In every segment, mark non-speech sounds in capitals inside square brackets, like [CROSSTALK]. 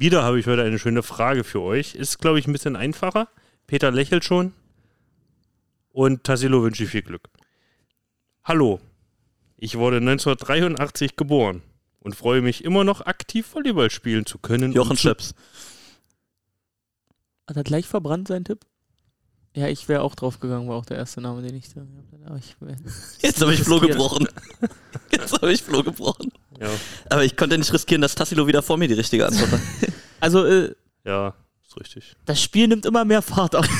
Wieder habe ich heute eine schöne Frage für euch. Ist, glaube ich, ein bisschen einfacher. Peter lächelt schon. Und Tassilo wünsche ich viel Glück. Hallo. Ich wurde 1983 geboren und freue mich immer noch aktiv Volleyball spielen zu können. Jochen Schöps. Hat er gleich verbrannt, sein Tipp? Ja, ich wäre auch drauf gegangen, war auch der erste Name, den ich da aber ich wär- Jetzt habe ich [LAUGHS] Flo gebrochen. [LAUGHS] Jetzt habe ich Flo gebrochen. Ja, Aber ich konnte nicht riskieren, dass Tassilo wieder vor mir die richtige Antwort hat. [LAUGHS] Also, äh, ja, ist richtig. das Spiel nimmt immer mehr Fahrt auf. [LAUGHS]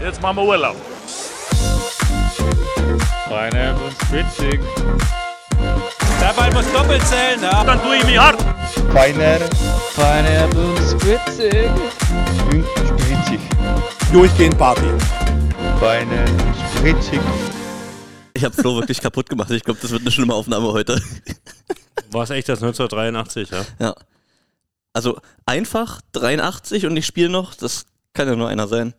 Jetzt machen wir Urlaub. Pineapple Spritzig. Der Ball muss doppelt zählen, ja? Dann tue ich mich hart. Feiner Pineapple Spritzig. und spritzig. Durchgehend Party. Feiner, spritzig. Ich habe Flo wirklich kaputt gemacht. Ich glaube, das wird eine schlimme Aufnahme heute. War es echt das 1983, ja? Ja. Also einfach 83 und ich spiele noch, das kann ja nur einer sein.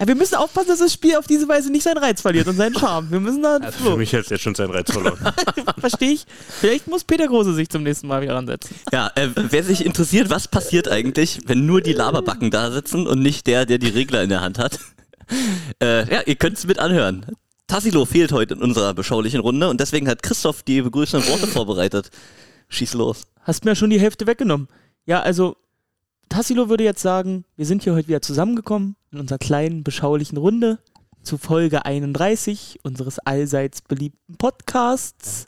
Ja, wir müssen aufpassen, dass das Spiel auf diese Weise nicht seinen Reiz verliert und seinen Charme. Wir müssen da. Also für mich hat es jetzt schon seinen Reiz verloren. [LAUGHS] Verstehe ich. Vielleicht muss Peter Große sich zum nächsten Mal wieder ransetzen. Ja, äh, wer sich interessiert, was passiert eigentlich, wenn nur die Laberbacken da sitzen und nicht der, der die Regler in der Hand hat. [LAUGHS] Äh, ja, ihr könnt es mit anhören. Tassilo fehlt heute in unserer beschaulichen Runde und deswegen hat Christoph die begrüßenden Worte vorbereitet. Schieß los. Hast mir schon die Hälfte weggenommen. Ja, also, Tassilo würde jetzt sagen, wir sind hier heute wieder zusammengekommen in unserer kleinen, beschaulichen Runde zu Folge 31 unseres allseits beliebten Podcasts.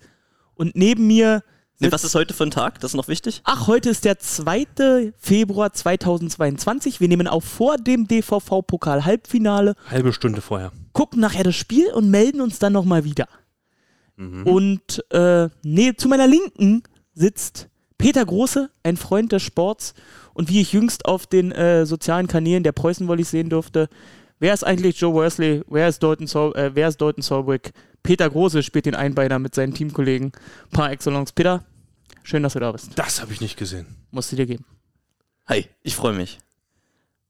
Und neben mir. Nee, sitzt- was ist heute für ein Tag? Das ist noch wichtig? Ach, heute ist der 2. Februar 2022. Wir nehmen auf vor dem DVV-Pokal-Halbfinale, Halbe Stunde vorher. gucken nachher das Spiel und melden uns dann nochmal wieder. Und äh, nee, zu meiner Linken sitzt Peter Große, ein Freund des Sports. Und wie ich jüngst auf den äh, sozialen Kanälen der Preußen Volleys sehen durfte, wer ist eigentlich Joe Worsley, wer ist Dalton, Sol äh, wer ist Dalton Solbrick? Peter Große spielt den Einbeiner mit seinen Teamkollegen par excellence. Peter, schön, dass du da bist. Das habe ich nicht gesehen. Musst du dir geben. Hi, ich freue mich.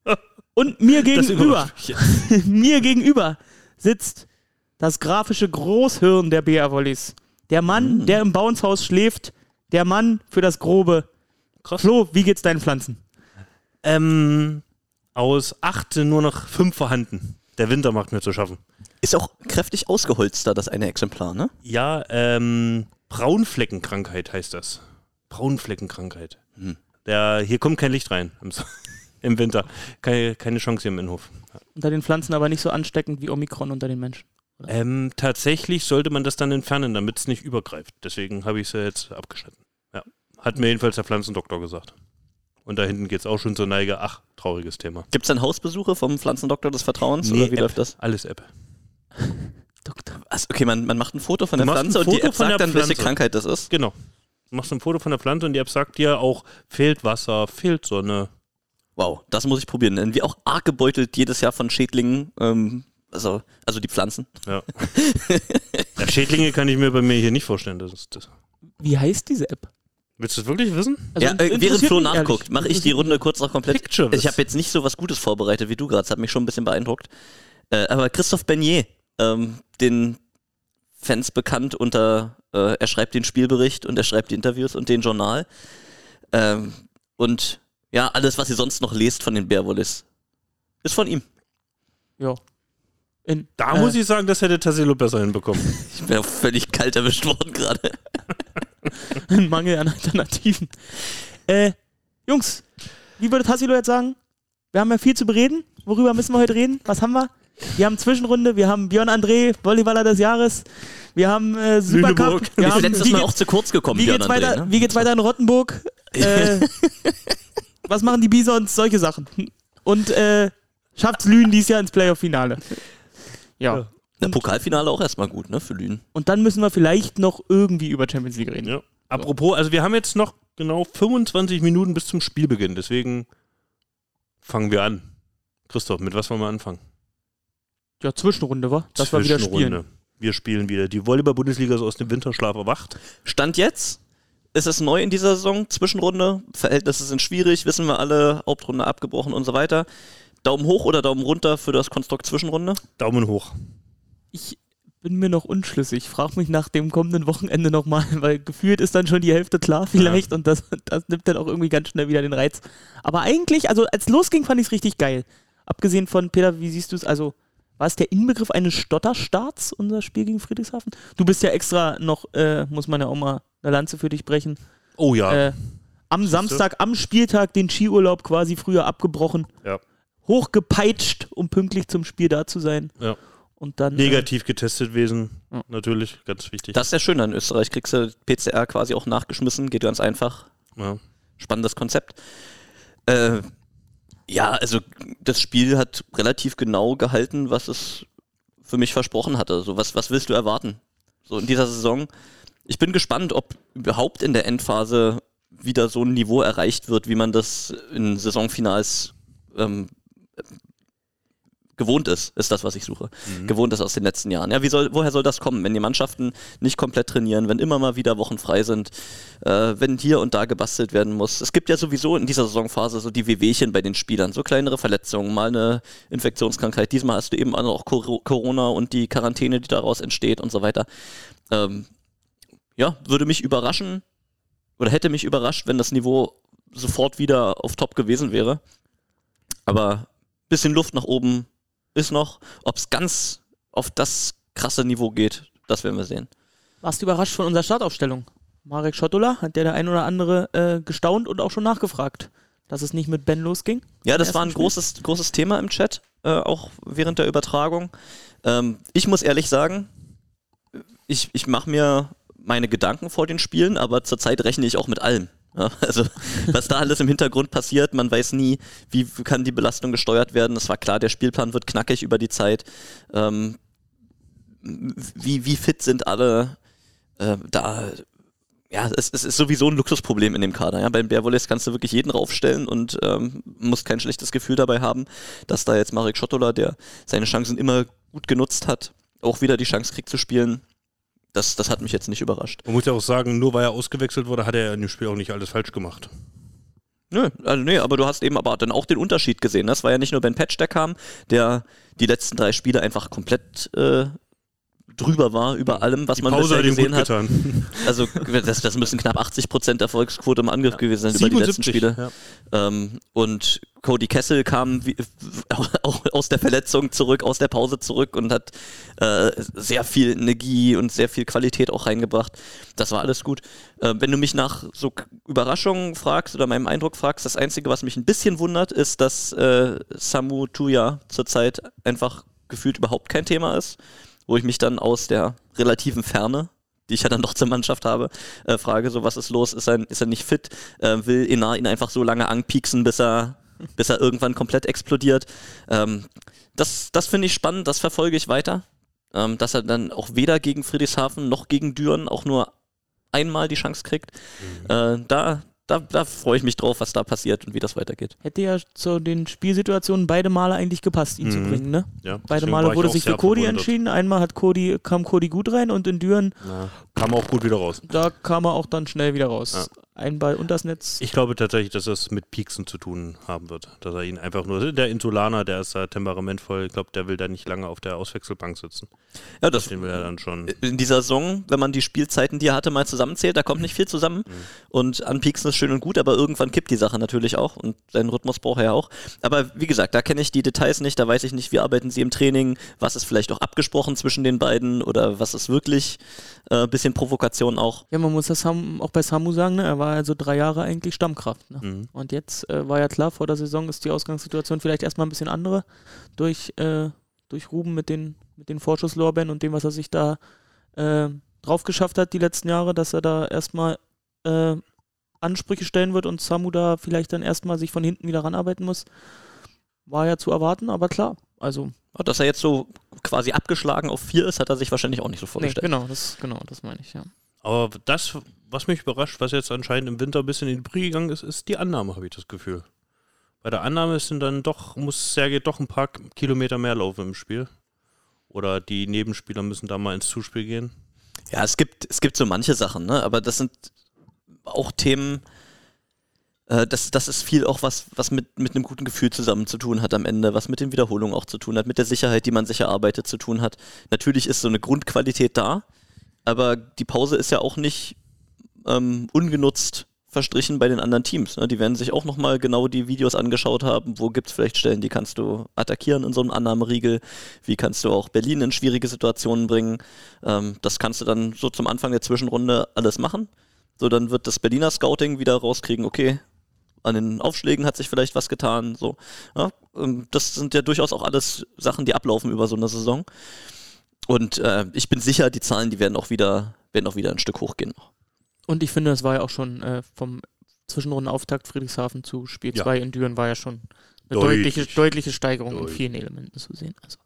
[LAUGHS] Und mir gegenüber, [LAUGHS] mir gegenüber sitzt das grafische Großhirn der BR Volleys. Der Mann, der im Bouncehaus schläft, der Mann für das Grobe. Krass. Flo, wie geht's deinen Pflanzen? Ähm, aus acht sind nur noch fünf vorhanden. Der Winter macht mir zu schaffen. Ist auch kräftig ausgeholzt da, das eine Exemplar, ne? Ja, ähm, Braunfleckenkrankheit heißt das. Braunfleckenkrankheit. Hm. Der, hier kommt kein Licht rein im, [LAUGHS] im Winter. Keine, keine Chance hier im Innenhof. Unter den Pflanzen aber nicht so ansteckend wie Omikron unter den Menschen. Ähm, tatsächlich sollte man das dann entfernen, damit es nicht übergreift. Deswegen habe ich es ja jetzt abgeschnitten. Hat mir jedenfalls der Pflanzendoktor gesagt. Und da hinten geht es auch schon zur Neige. Ach, trauriges Thema. Gibt es dann Hausbesuche vom Pflanzendoktor des Vertrauens? Nee, oder wie App. läuft das? Alles App. [LAUGHS] Doktor. Also, okay, man, man macht ein Foto von der Pflanze und die App sagt dann, welche. Krankheit das ist. Genau. Du machst ein Foto von der Pflanze und die App sagt dir auch, fehlt Wasser, fehlt Sonne. Wow, das muss ich probieren. Denn wir auch arg gebeutelt jedes Jahr von Schädlingen, ähm, also, also die Pflanzen. Ja. [LAUGHS] ja, Schädlinge kann ich mir bei mir hier nicht vorstellen. Das ist, das. Wie heißt diese App? Willst du es wirklich wissen? Also, ja, äh, während Flo nachguckt, mache ich die Runde kurz noch komplett. Picture Ich habe jetzt nicht so was Gutes vorbereitet wie du gerade, das hat mich schon ein bisschen beeindruckt. Äh, aber Christoph Bernier, ähm, den Fans bekannt unter, äh, er schreibt den Spielbericht und er schreibt die Interviews und den Journal. Ähm, und ja, alles, was ihr sonst noch lest von den Bearwollis, ist von ihm. Ja. In, Da äh, muss ich sagen, das hätte Tassilo besser hinbekommen. [LAUGHS] Ich bin auch völlig kalt erwischt worden gerade. [LAUGHS] [LAUGHS] Ein Mangel an Alternativen. Äh, Jungs, wie würde Tassilo jetzt sagen? Wir haben ja viel zu bereden. Worüber müssen wir heute reden? Was haben wir? Wir haben Zwischenrunde, wir haben Björn André, Volleyballer des Jahres. Wir haben äh, Supercup. Wir Ist haben, letztes wie, Mal geht- auch zu kurz gekommen, wie, Björn geht's André, weiter, ne? wie geht's weiter in Rottenburg? Äh, [LAUGHS] was machen die Bisons? Solche Sachen. Und äh, schafft's Lünen dieses Jahr ins Playoff-Finale. Ja. Ja. Der Pokalfinale auch erstmal gut, ne, für Lünen. Und dann müssen wir vielleicht noch irgendwie über Champions League reden. Ja. Apropos, also wir haben jetzt noch genau 25 Minuten bis zum Spielbeginn. Deswegen fangen wir an. Christoph, mit was wollen wir anfangen? Ja, Zwischenrunde, war. Das war wieder Zwischenrunde. Spielen. Wir spielen wieder. Die Volleyball-Bundesliga ist aus dem Winterschlaf erwacht. Stand jetzt ist es neu in dieser Saison, Zwischenrunde. Verhältnisse sind schwierig, wissen wir alle, Hauptrunde abgebrochen und so weiter. Daumen hoch oder Daumen runter für das Konstrukt Zwischenrunde? Daumen hoch. Ich bin mir noch unschlüssig. Frag mich nach dem kommenden Wochenende nochmal, [LAUGHS] weil gefühlt ist dann schon die Hälfte klar vielleicht und das, [LAUGHS] das nimmt dann auch irgendwie ganz schnell wieder den Reiz. Aber eigentlich, also als losging, fand ich es richtig geil. Abgesehen von, Peter, wie siehst du es? Also, war es der Inbegriff eines Stotterstarts, unser Spiel gegen Friedrichshafen? Du bist ja extra noch, äh, muss man ja auch mal eine Lanze für dich brechen. Oh ja. Äh, am Samstag, am Spieltag den Skiurlaub quasi früher abgebrochen, ja. hochgepeitscht, um pünktlich zum Spiel da zu sein. ja. Und dann. Negativ getestet gewesen. Ja. Natürlich, ganz wichtig. Das ist ja schön, in Österreich kriegst du PCR quasi auch nachgeschmissen, geht ganz einfach. ja. Spannendes Konzept. Äh, ja, also das Spiel hat relativ genau gehalten, was es für mich versprochen hatte. So, was, was willst du erwarten? So in dieser Saison. Ich bin gespannt, ob überhaupt in der Endphase wieder so ein Niveau erreicht wird, wie man das in Saisonfinals ähm, gewohnt ist, ist das, was ich suche. Gewohnt ist aus den letzten Jahren. Ja, wie soll, woher soll das kommen, wenn die Mannschaften nicht komplett trainieren, wenn immer mal wieder Wochen frei sind, äh, wenn hier und da gebastelt werden muss. Es gibt ja sowieso in dieser Saisonphase so die Wehwehchen bei den Spielern, so kleinere Verletzungen, mal eine Infektionskrankheit. Diesmal hast du eben auch Cor- Corona und die Quarantäne, die daraus entsteht und so weiter. Ähm, ja, würde mich überraschen oder hätte mich überrascht, wenn das Niveau sofort wieder auf Top gewesen wäre. Aber bisschen Luft nach oben ist noch. Ob es ganz auf das krasse Niveau geht, das werden wir sehen. Warst du überrascht von unserer Startaufstellung? Marek Schottola hat ja der ein oder andere äh, gestaunt und auch schon nachgefragt, dass es nicht mit Ben losging. Ja, das war ein Spiel. großes, großes Thema im Chat, äh, auch während der Übertragung. Ähm, ich muss ehrlich sagen, ich, ich mache mir meine Gedanken vor den Spielen, aber zurzeit rechne ich auch mit allem. Also, was da alles im Hintergrund passiert, man weiß nie, wie kann die Belastung gesteuert werden. Es war klar, der Spielplan wird knackig über die Zeit. Ähm, wie, wie fit sind alle äh, da? Ja, es, es ist sowieso ein Luxusproblem in dem Kader. Ja? Beim Bearwolles kannst du wirklich jeden raufstellen und ähm, musst kein schlechtes Gefühl dabei haben, dass da jetzt Marek Schottola, der seine Chancen immer gut genutzt hat, auch wieder die Chance kriegt zu spielen. Das, das hat mich jetzt nicht überrascht. Man muss ja auch sagen, nur weil er ausgewechselt wurde, hat er in dem Spiel auch nicht alles falsch gemacht. Nö, also nee, aber du hast eben aber dann auch den Unterschied gesehen. Das war ja nicht nur Ben Patch, der kam, der die letzten drei Spiele einfach komplett äh, drüber war über allem, was Die man Pause bisher gesehen hat. getan. [LAUGHS] Also das, das müssen knapp 80% Erfolgsquote im Angriff gewesen sein über die letzten 77, Spiele. ja. Ähm, und Cody Kessel kam wie, [LAUGHS] auch aus der Verletzung zurück, aus der Pause zurück und hat äh, sehr viel Energie und sehr viel Qualität auch reingebracht. Das war alles gut. Äh, wenn du mich nach so Überraschungen fragst oder meinem Eindruck fragst, das Einzige, was mich ein bisschen wundert, ist, dass äh, Samu Tuya zurzeit einfach gefühlt überhaupt kein Thema ist, wo ich mich dann aus der relativen Ferne die ich ja dann doch zur Mannschaft habe, äh, frage, so was ist los, ist er, ist er nicht fit, äh, will Enar ihn einfach so lange anpieksen, bis er, bis er irgendwann komplett explodiert. Ähm, das das finde ich spannend, das verfolge ich weiter, ähm, dass er dann auch weder gegen Friedrichshafen noch gegen Düren auch nur einmal die Chance kriegt. Äh, da, da, da freue ich mich drauf, was da passiert und wie das weitergeht. Hätte ja zu den Spielsituationen beide Male eigentlich gepasst, ihn zu Mhm. bringen, ne? Ja, Beide Male wurde sich für Cody verwundert. entschieden. Einmal hat Cody, kam Cody gut rein und in Düren, Ja, kam auch gut wieder raus. da kam er auch dann schnell wieder raus. Ja. Ein Ball und das Netz. Ich glaube tatsächlich, dass das mit Pieksen zu tun haben wird. Dass er ihn einfach nur. Der Insulaner, der ist da temperamentvoll. Ich glaube, der will da nicht lange auf der Auswechselbank sitzen. Ja, das Den will er dann schon. in dieser Saison, wenn man die Spielzeiten, die er hatte, mal zusammenzählt, da kommt nicht viel zusammen. Und anpieksen ist schön und gut, aber irgendwann kippt die Sache natürlich auch und seinen Rhythmus braucht er ja auch. Aber wie gesagt, da kenne ich die Details nicht, da weiß ich nicht, wie arbeiten sie im Training, was ist vielleicht auch abgesprochen zwischen den beiden oder was ist wirklich ein äh, bisschen Provokation auch. Ja, man muss das auch bei Samu sagen, ne? Er war also drei Jahre eigentlich Stammkraft. Ne? Mhm. Und jetzt äh, war ja klar, vor der Saison ist die Ausgangssituation vielleicht erstmal ein bisschen andere. Durch, äh, durch Ruben mit den, mit den Vorschusslorbeeren und dem, was er sich da äh, drauf geschafft hat die letzten Jahre, dass er da erstmal äh, Ansprüche stellen wird und Samu da vielleicht dann erstmal sich von hinten wieder ranarbeiten muss. War ja zu erwarten, aber klar. Also, Dass er jetzt so quasi abgeschlagen auf vier ist, hat er sich wahrscheinlich auch nicht so nee, vorgestellt. genau, das, genau, das meine ich, ja. Aber das, was mich überrascht, was jetzt anscheinend im Winter ein bisschen in die Brüche gegangen ist, ist die Annahme, habe ich das Gefühl. Bei der Annahme sind dann doch, muss Sergej doch ein paar Kilometer mehr laufen im Spiel. Oder die Nebenspieler müssen da mal ins Zuspiel gehen. Ja, es gibt, es gibt so manche Sachen, ne? aber das sind auch Themen, äh, das, das ist viel auch was, was mit, mit einem guten Gefühl zusammen zu tun hat am Ende, was mit den Wiederholungen auch zu tun hat, mit der Sicherheit, die man sich erarbeitet, zu tun hat. Natürlich ist so eine Grundqualität da, aber die Pause ist ja auch nicht ähm, ungenutzt verstrichen bei den anderen Teams. Ne? Die werden sich auch nochmal genau die Videos angeschaut haben, wo gibt es vielleicht Stellen, die kannst du attackieren in so einem Annahmeriegel, wie kannst du auch Berlin in schwierige Situationen bringen. Ähm, das kannst du dann so zum Anfang der Zwischenrunde alles machen. So, dann wird das Berliner Scouting wieder rauskriegen, okay, an den Aufschlägen hat sich vielleicht was getan. So. Ja, ähm, das sind ja durchaus auch alles Sachen, die ablaufen über so eine Saison. Und äh, ich bin sicher, die Zahlen, die werden auch wieder, werden auch wieder ein Stück hochgehen. Und ich finde, es war ja auch schon äh, vom Zwischenrundenauftakt Friedrichshafen zu Spiel Ja. 2 in Düren war ja schon eine Deutlich. deutliche, deutliche Steigerung in Deutlich. vielen Elementen zu sehen. Also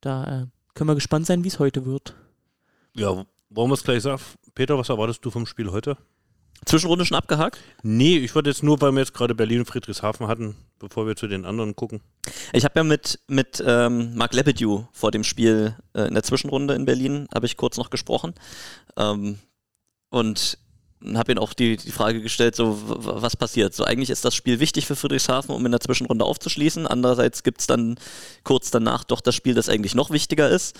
da äh, können wir gespannt sein, wie es heute wird. Ja, wollen wir es gleich sagen? Peter, was erwartest du vom Spiel heute? Zwischenrunde schon abgehakt? Nee, ich wollte jetzt nur, weil wir jetzt gerade Berlin und Friedrichshafen hatten, bevor wir zu den anderen gucken. Ich habe ja mit, mit ähm, Mark Lebedew vor dem Spiel äh, in der Zwischenrunde in Berlin, habe ich kurz noch gesprochen. Ähm, und habe ihn auch die, die Frage gestellt, so was passiert. So eigentlich ist das Spiel wichtig für Friedrichshafen, um in der Zwischenrunde aufzuschließen. Andererseits gibt es dann kurz danach doch das Spiel, das eigentlich noch wichtiger ist.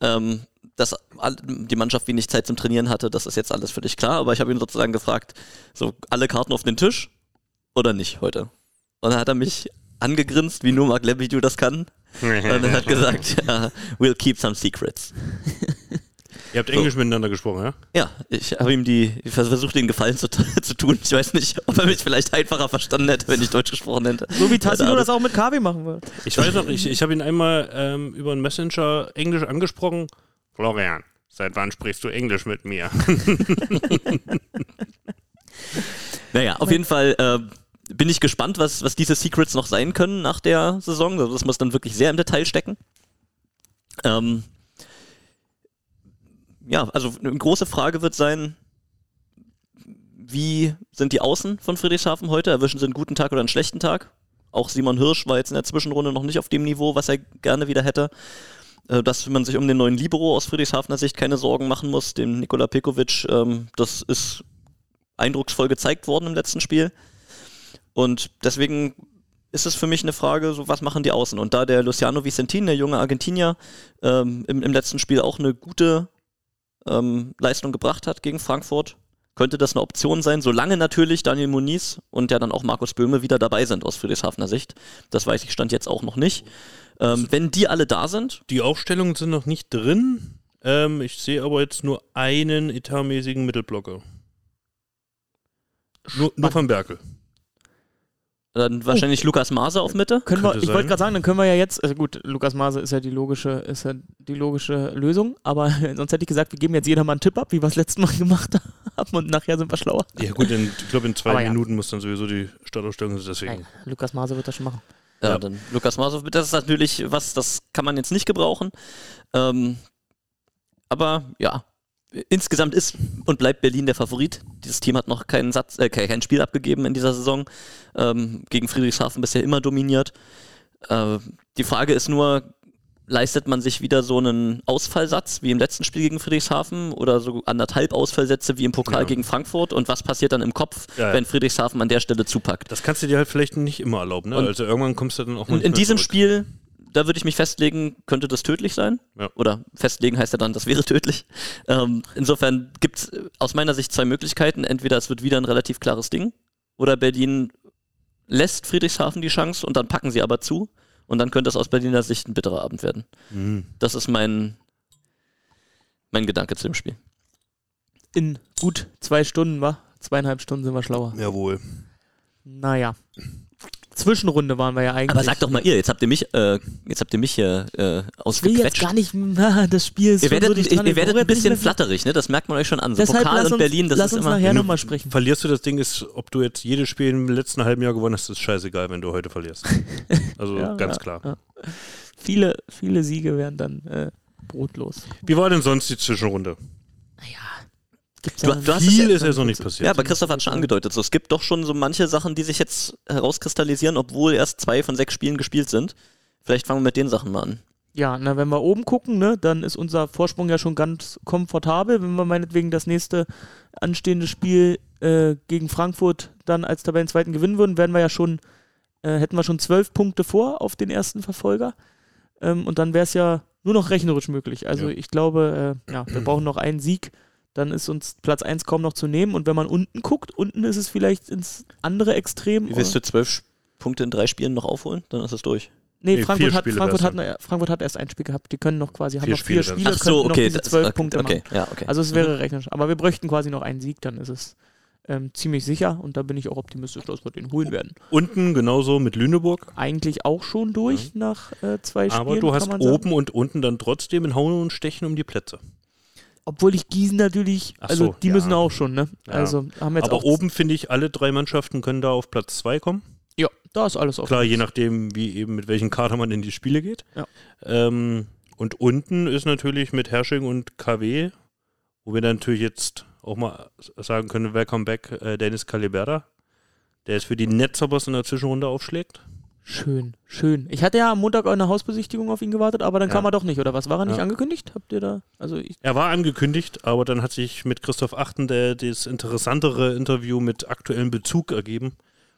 Ähm, dass die Mannschaft wenig Zeit zum Trainieren hatte, das ist jetzt alles völlig klar. Aber ich habe ihn sozusagen gefragt, so alle Karten auf den Tisch oder nicht heute? Und dann hat er mich angegrinst, wie nur Mark Lebedew das kann. [LAUGHS] Und er hat gesagt, ja, we'll keep some secrets. [LAUGHS] Ihr habt Englisch miteinander gesprochen, ja? Ja, ich habe ihm die, ich versucht den Gefallen zu, [LAUGHS] zu tun. Ich weiß nicht, ob er mich vielleicht einfacher verstanden hätte, wenn ich Deutsch gesprochen hätte. So wie Tassilo Keine das auch mit KW machen wird. Ich weiß noch, ich, ich habe ihn einmal ähm, über einen Messenger Englisch angesprochen. Florian, seit wann sprichst du Englisch mit mir? [LAUGHS] Naja, auf jeden Fall äh, bin ich gespannt, was, was diese Secrets noch sein können nach der Saison. Also das muss dann wirklich sehr im Detail stecken. Ähm, ja, also eine große Frage wird sein, wie sind die Außen von Friedrichshafen heute? Erwischen sie einen guten Tag oder einen schlechten Tag? Auch Simon Hirsch war jetzt in der Zwischenrunde noch nicht auf dem Niveau, was er gerne wieder hätte. Äh, Dass man sich um den neuen Libero aus Friedrichshafener Sicht keine Sorgen machen muss, dem Nikola Pekovic, ähm, das ist eindrucksvoll gezeigt worden im letzten Spiel. Und deswegen ist es für mich eine Frage, so was machen die Außen? Und da der Luciano Vicentin, der junge Argentinier, ähm, im, im letzten Spiel auch eine gute ähm, Leistung gebracht hat gegen Frankfurt, könnte das eine Option sein, solange natürlich Daniel Muniz und ja dann auch Markus Böhme wieder dabei sind aus Friedrichshafener Sicht. Das weiß ich stand jetzt auch noch nicht. Ähm, wenn die alle da sind, Die Aufstellungen sind noch nicht drin. Ähm, ich sehe aber jetzt nur einen etatmäßigen Mittelblocker. Nur, nur von Berkel. Dann wahrscheinlich Lukas Maser auf Mitte. Können wir, ich wollte gerade sagen, dann können wir ja jetzt, also gut, Lukas Maase ist ja die logische, ist ja die logische Lösung, aber [LAUGHS] sonst hätte ich gesagt, wir geben jetzt jeder mal einen Tipp ab, wie wir es letztes Mal [LAUGHS] gemacht haben und nachher sind wir schlauer. Ja gut, in, ich glaube in zwei Aber ja. Minuten muss dann sowieso die Startaufstellung sein, deswegen. Nein, Lukas Maase wird das schon machen. Ja, Ja. dann Lukas Masow, das ist natürlich was, das kann man jetzt nicht gebrauchen. Ähm, aber ja, insgesamt ist und bleibt Berlin der Favorit. Dieses Team hat noch keinen Satz, äh, kein Spiel abgegeben in dieser Saison. Ähm, gegen Friedrichshafen bisher immer dominiert. Äh, die Frage ist nur, leistet man sich wieder so einen Ausfallsatz wie im letzten Spiel gegen Friedrichshafen oder so anderthalb Ausfallsätze wie im Pokal Ja. gegen Frankfurt und was passiert dann im Kopf, Ja, ja. wenn Friedrichshafen an der Stelle zupackt? Das kannst du dir halt vielleicht nicht immer erlauben, ne? Also irgendwann kommst du dann auch mal Und in diesem zurück. Spiel, da würde ich mich festlegen, könnte das tödlich sein. Ja. Oder festlegen heißt ja dann, das wäre tödlich. Ähm, insofern gibt es aus meiner Sicht zwei Möglichkeiten. Entweder es wird wieder ein relativ klares Ding, oder Berlin lässt Friedrichshafen die Chance und dann packen sie aber zu. Und dann könnte es aus Berliner Sicht ein bitterer Abend werden. Mhm. Das ist mein, mein Gedanke zu dem Spiel. In gut zwei Stunden, wa? Zweieinhalb Stunden sind wir schlauer. Jawohl. Naja. Zwischenrunde waren wir ja eigentlich. Aber sagt doch mal ihr, jetzt habt ihr mich, äh, jetzt habt ihr mich hier äh, ich will jetzt ausgequetscht. gar nicht, na, das Spiel ist Ihr werdet, so dicht ihr, ich werdet ein bisschen flatterig, ne? Das merkt man euch schon an. So Deshalb Pokal lass und uns, Berlin, das lass ist uns immer. nachher du nochmal sprechen. Verlierst du das Ding, ist, ob du jetzt jedes Spiel im letzten halben Jahr gewonnen hast, ist scheißegal, wenn du heute verlierst. [LAUGHS] Also Ja, ganz ja, klar. ja. Viele, viele Siege wären dann äh, brotlos. Wie war denn sonst die Zwischenrunde? Gibt's Du- du es Viel ja- ist ja so nicht passiert. Ja, aber Christoph hat schon angedeutet, so, es gibt doch schon so manche Sachen, die sich jetzt herauskristallisieren, obwohl erst zwei von sechs Spielen gespielt sind. Vielleicht fangen wir mit den Sachen mal an. Ja, na, wenn wir oben gucken, ne, dann ist unser Vorsprung ja schon ganz komfortabel. Wenn wir meinetwegen das nächste anstehende Spiel äh, gegen Frankfurt dann als Tabellenzweiten gewinnen würden, wären wir ja schon, äh, hätten wir schon zwölf Punkte vor auf den ersten Verfolger. Ähm, und dann wäre es ja nur noch rechnerisch möglich. Also Ja. ich glaube, äh, ja, wir brauchen noch einen Sieg. Dann ist uns Platz 1 kaum noch zu nehmen. Und wenn man unten guckt, unten ist es vielleicht ins andere Extrem. Wie willst du zwölf Punkte in drei Spielen noch aufholen? Dann ist es durch. Nee, Nee, Frankfurt, hat, Frankfurt, hat, Frankfurt hat erst ein Spiel gehabt. Die können noch quasi, haben Vier noch vier Spiele Spiele. Ach so, könnten noch okay. diese das- zwölf okay, Punkte okay. machen. Ja, okay. Also es wäre rechnerisch. Aber wir bräuchten quasi noch einen Sieg, dann ist es ähm, ziemlich sicher. Und da bin ich auch optimistisch, dass wir den holen werden. Unten genauso mit Lüneburg. Eigentlich auch schon durch nach äh, zwei Spielen. Aber du hast kann man sagen. oben und unten dann trotzdem ein Hauen und Stechen um die Plätze. Obwohl ich Gießen natürlich, Ach also so, die ja. müssen auch schon, ne? Ja. Also haben jetzt Aber auch oben finde ich, alle drei Mannschaften können da auf Platz zwei kommen. Ja, da ist alles offen. Klar, je nachdem, wie eben mit welchem Kader man in die Spiele geht. Ja. Ähm, und unten ist natürlich mit Hersching und KW, wo wir dann natürlich jetzt auch mal sagen können, Welcome back äh, Dennis Caliberda, der es für die Netzerboss in der Zwischenrunde aufschlägt. Schön, schön. Ich hatte ja am Montag eine Hausbesichtigung auf ihn gewartet, aber dann Ja. kam er doch nicht, oder was? War er nicht Ja. angekündigt? Habt ihr da? Also ich, Er war angekündigt, aber dann hat sich mit Christoph Achten der, das interessantere Interview mit aktuellem Bezug ergeben.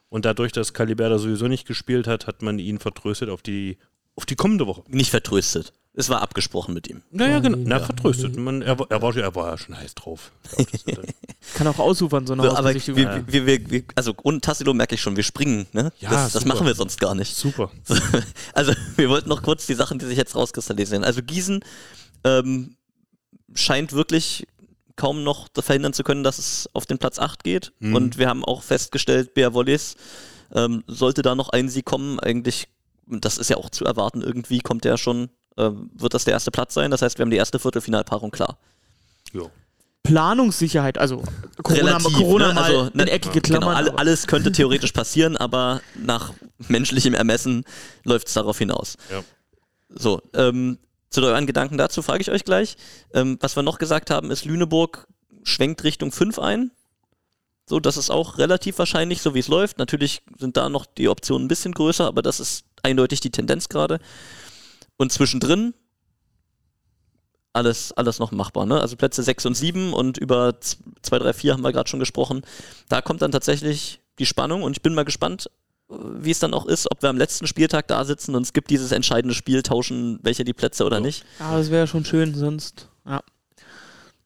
Und dadurch, dass Caliberda sowieso nicht gespielt hat, hat man ihn vertröstet auf die, auf die kommende Woche. Nicht vertröstet. Es war abgesprochen mit ihm. Naja, genau. Na, ja, vertröstet. Man, er, war- er, war, er war ja schon heiß drauf. [LAUGHS] kann auch ausufern, so eine aber wir, wir, wir, wir, also ohne Tassilo merke ich schon, wir springen, ne? Ja, das, das machen wir sonst gar nicht. Super. [LAUGHS] Also, wir wollten noch kurz die Sachen, die sich jetzt rauskristallisieren. Also, Gießen ähm, scheint wirklich kaum noch verhindern zu können, dass es auf den Platz 8 geht. Mhm. Und wir haben auch festgestellt, Bea Wolles, ähm, sollte da noch ein Sieg kommen, eigentlich, das ist ja auch zu erwarten, irgendwie kommt der schon, wird das der erste Platz sein. Das heißt, wir haben die erste Viertelfinalpaarung klar. Jo. Planungssicherheit, also Corona, Relativ, Corona ne? mal Also, in ne, eckige Genau, Klammern. alle, aber- alles könnte [LAUGHS] theoretisch passieren, aber nach menschlichem Ermessen läuft es darauf hinaus. Ja. So, ähm, zu euren Gedanken dazu frage ich euch gleich. Ähm, was wir noch gesagt haben, ist, Lüneburg schwenkt Richtung 5 ein. So, das ist auch relativ wahrscheinlich, so wie es läuft. Natürlich sind da noch die Optionen ein bisschen größer, aber das ist eindeutig die Tendenz gerade. Und zwischendrin alles, alles noch machbar. Ne? Also Plätze 6 und 7 und über 2, 3, 4 haben wir gerade schon gesprochen. Da kommt dann tatsächlich die Spannung und ich bin mal gespannt, wie es dann auch ist, ob wir am letzten Spieltag da sitzen und es gibt dieses entscheidende Spiel, tauschen welche die Plätze oder Ja. nicht. Ja, das wäre schon schön, sonst, ja.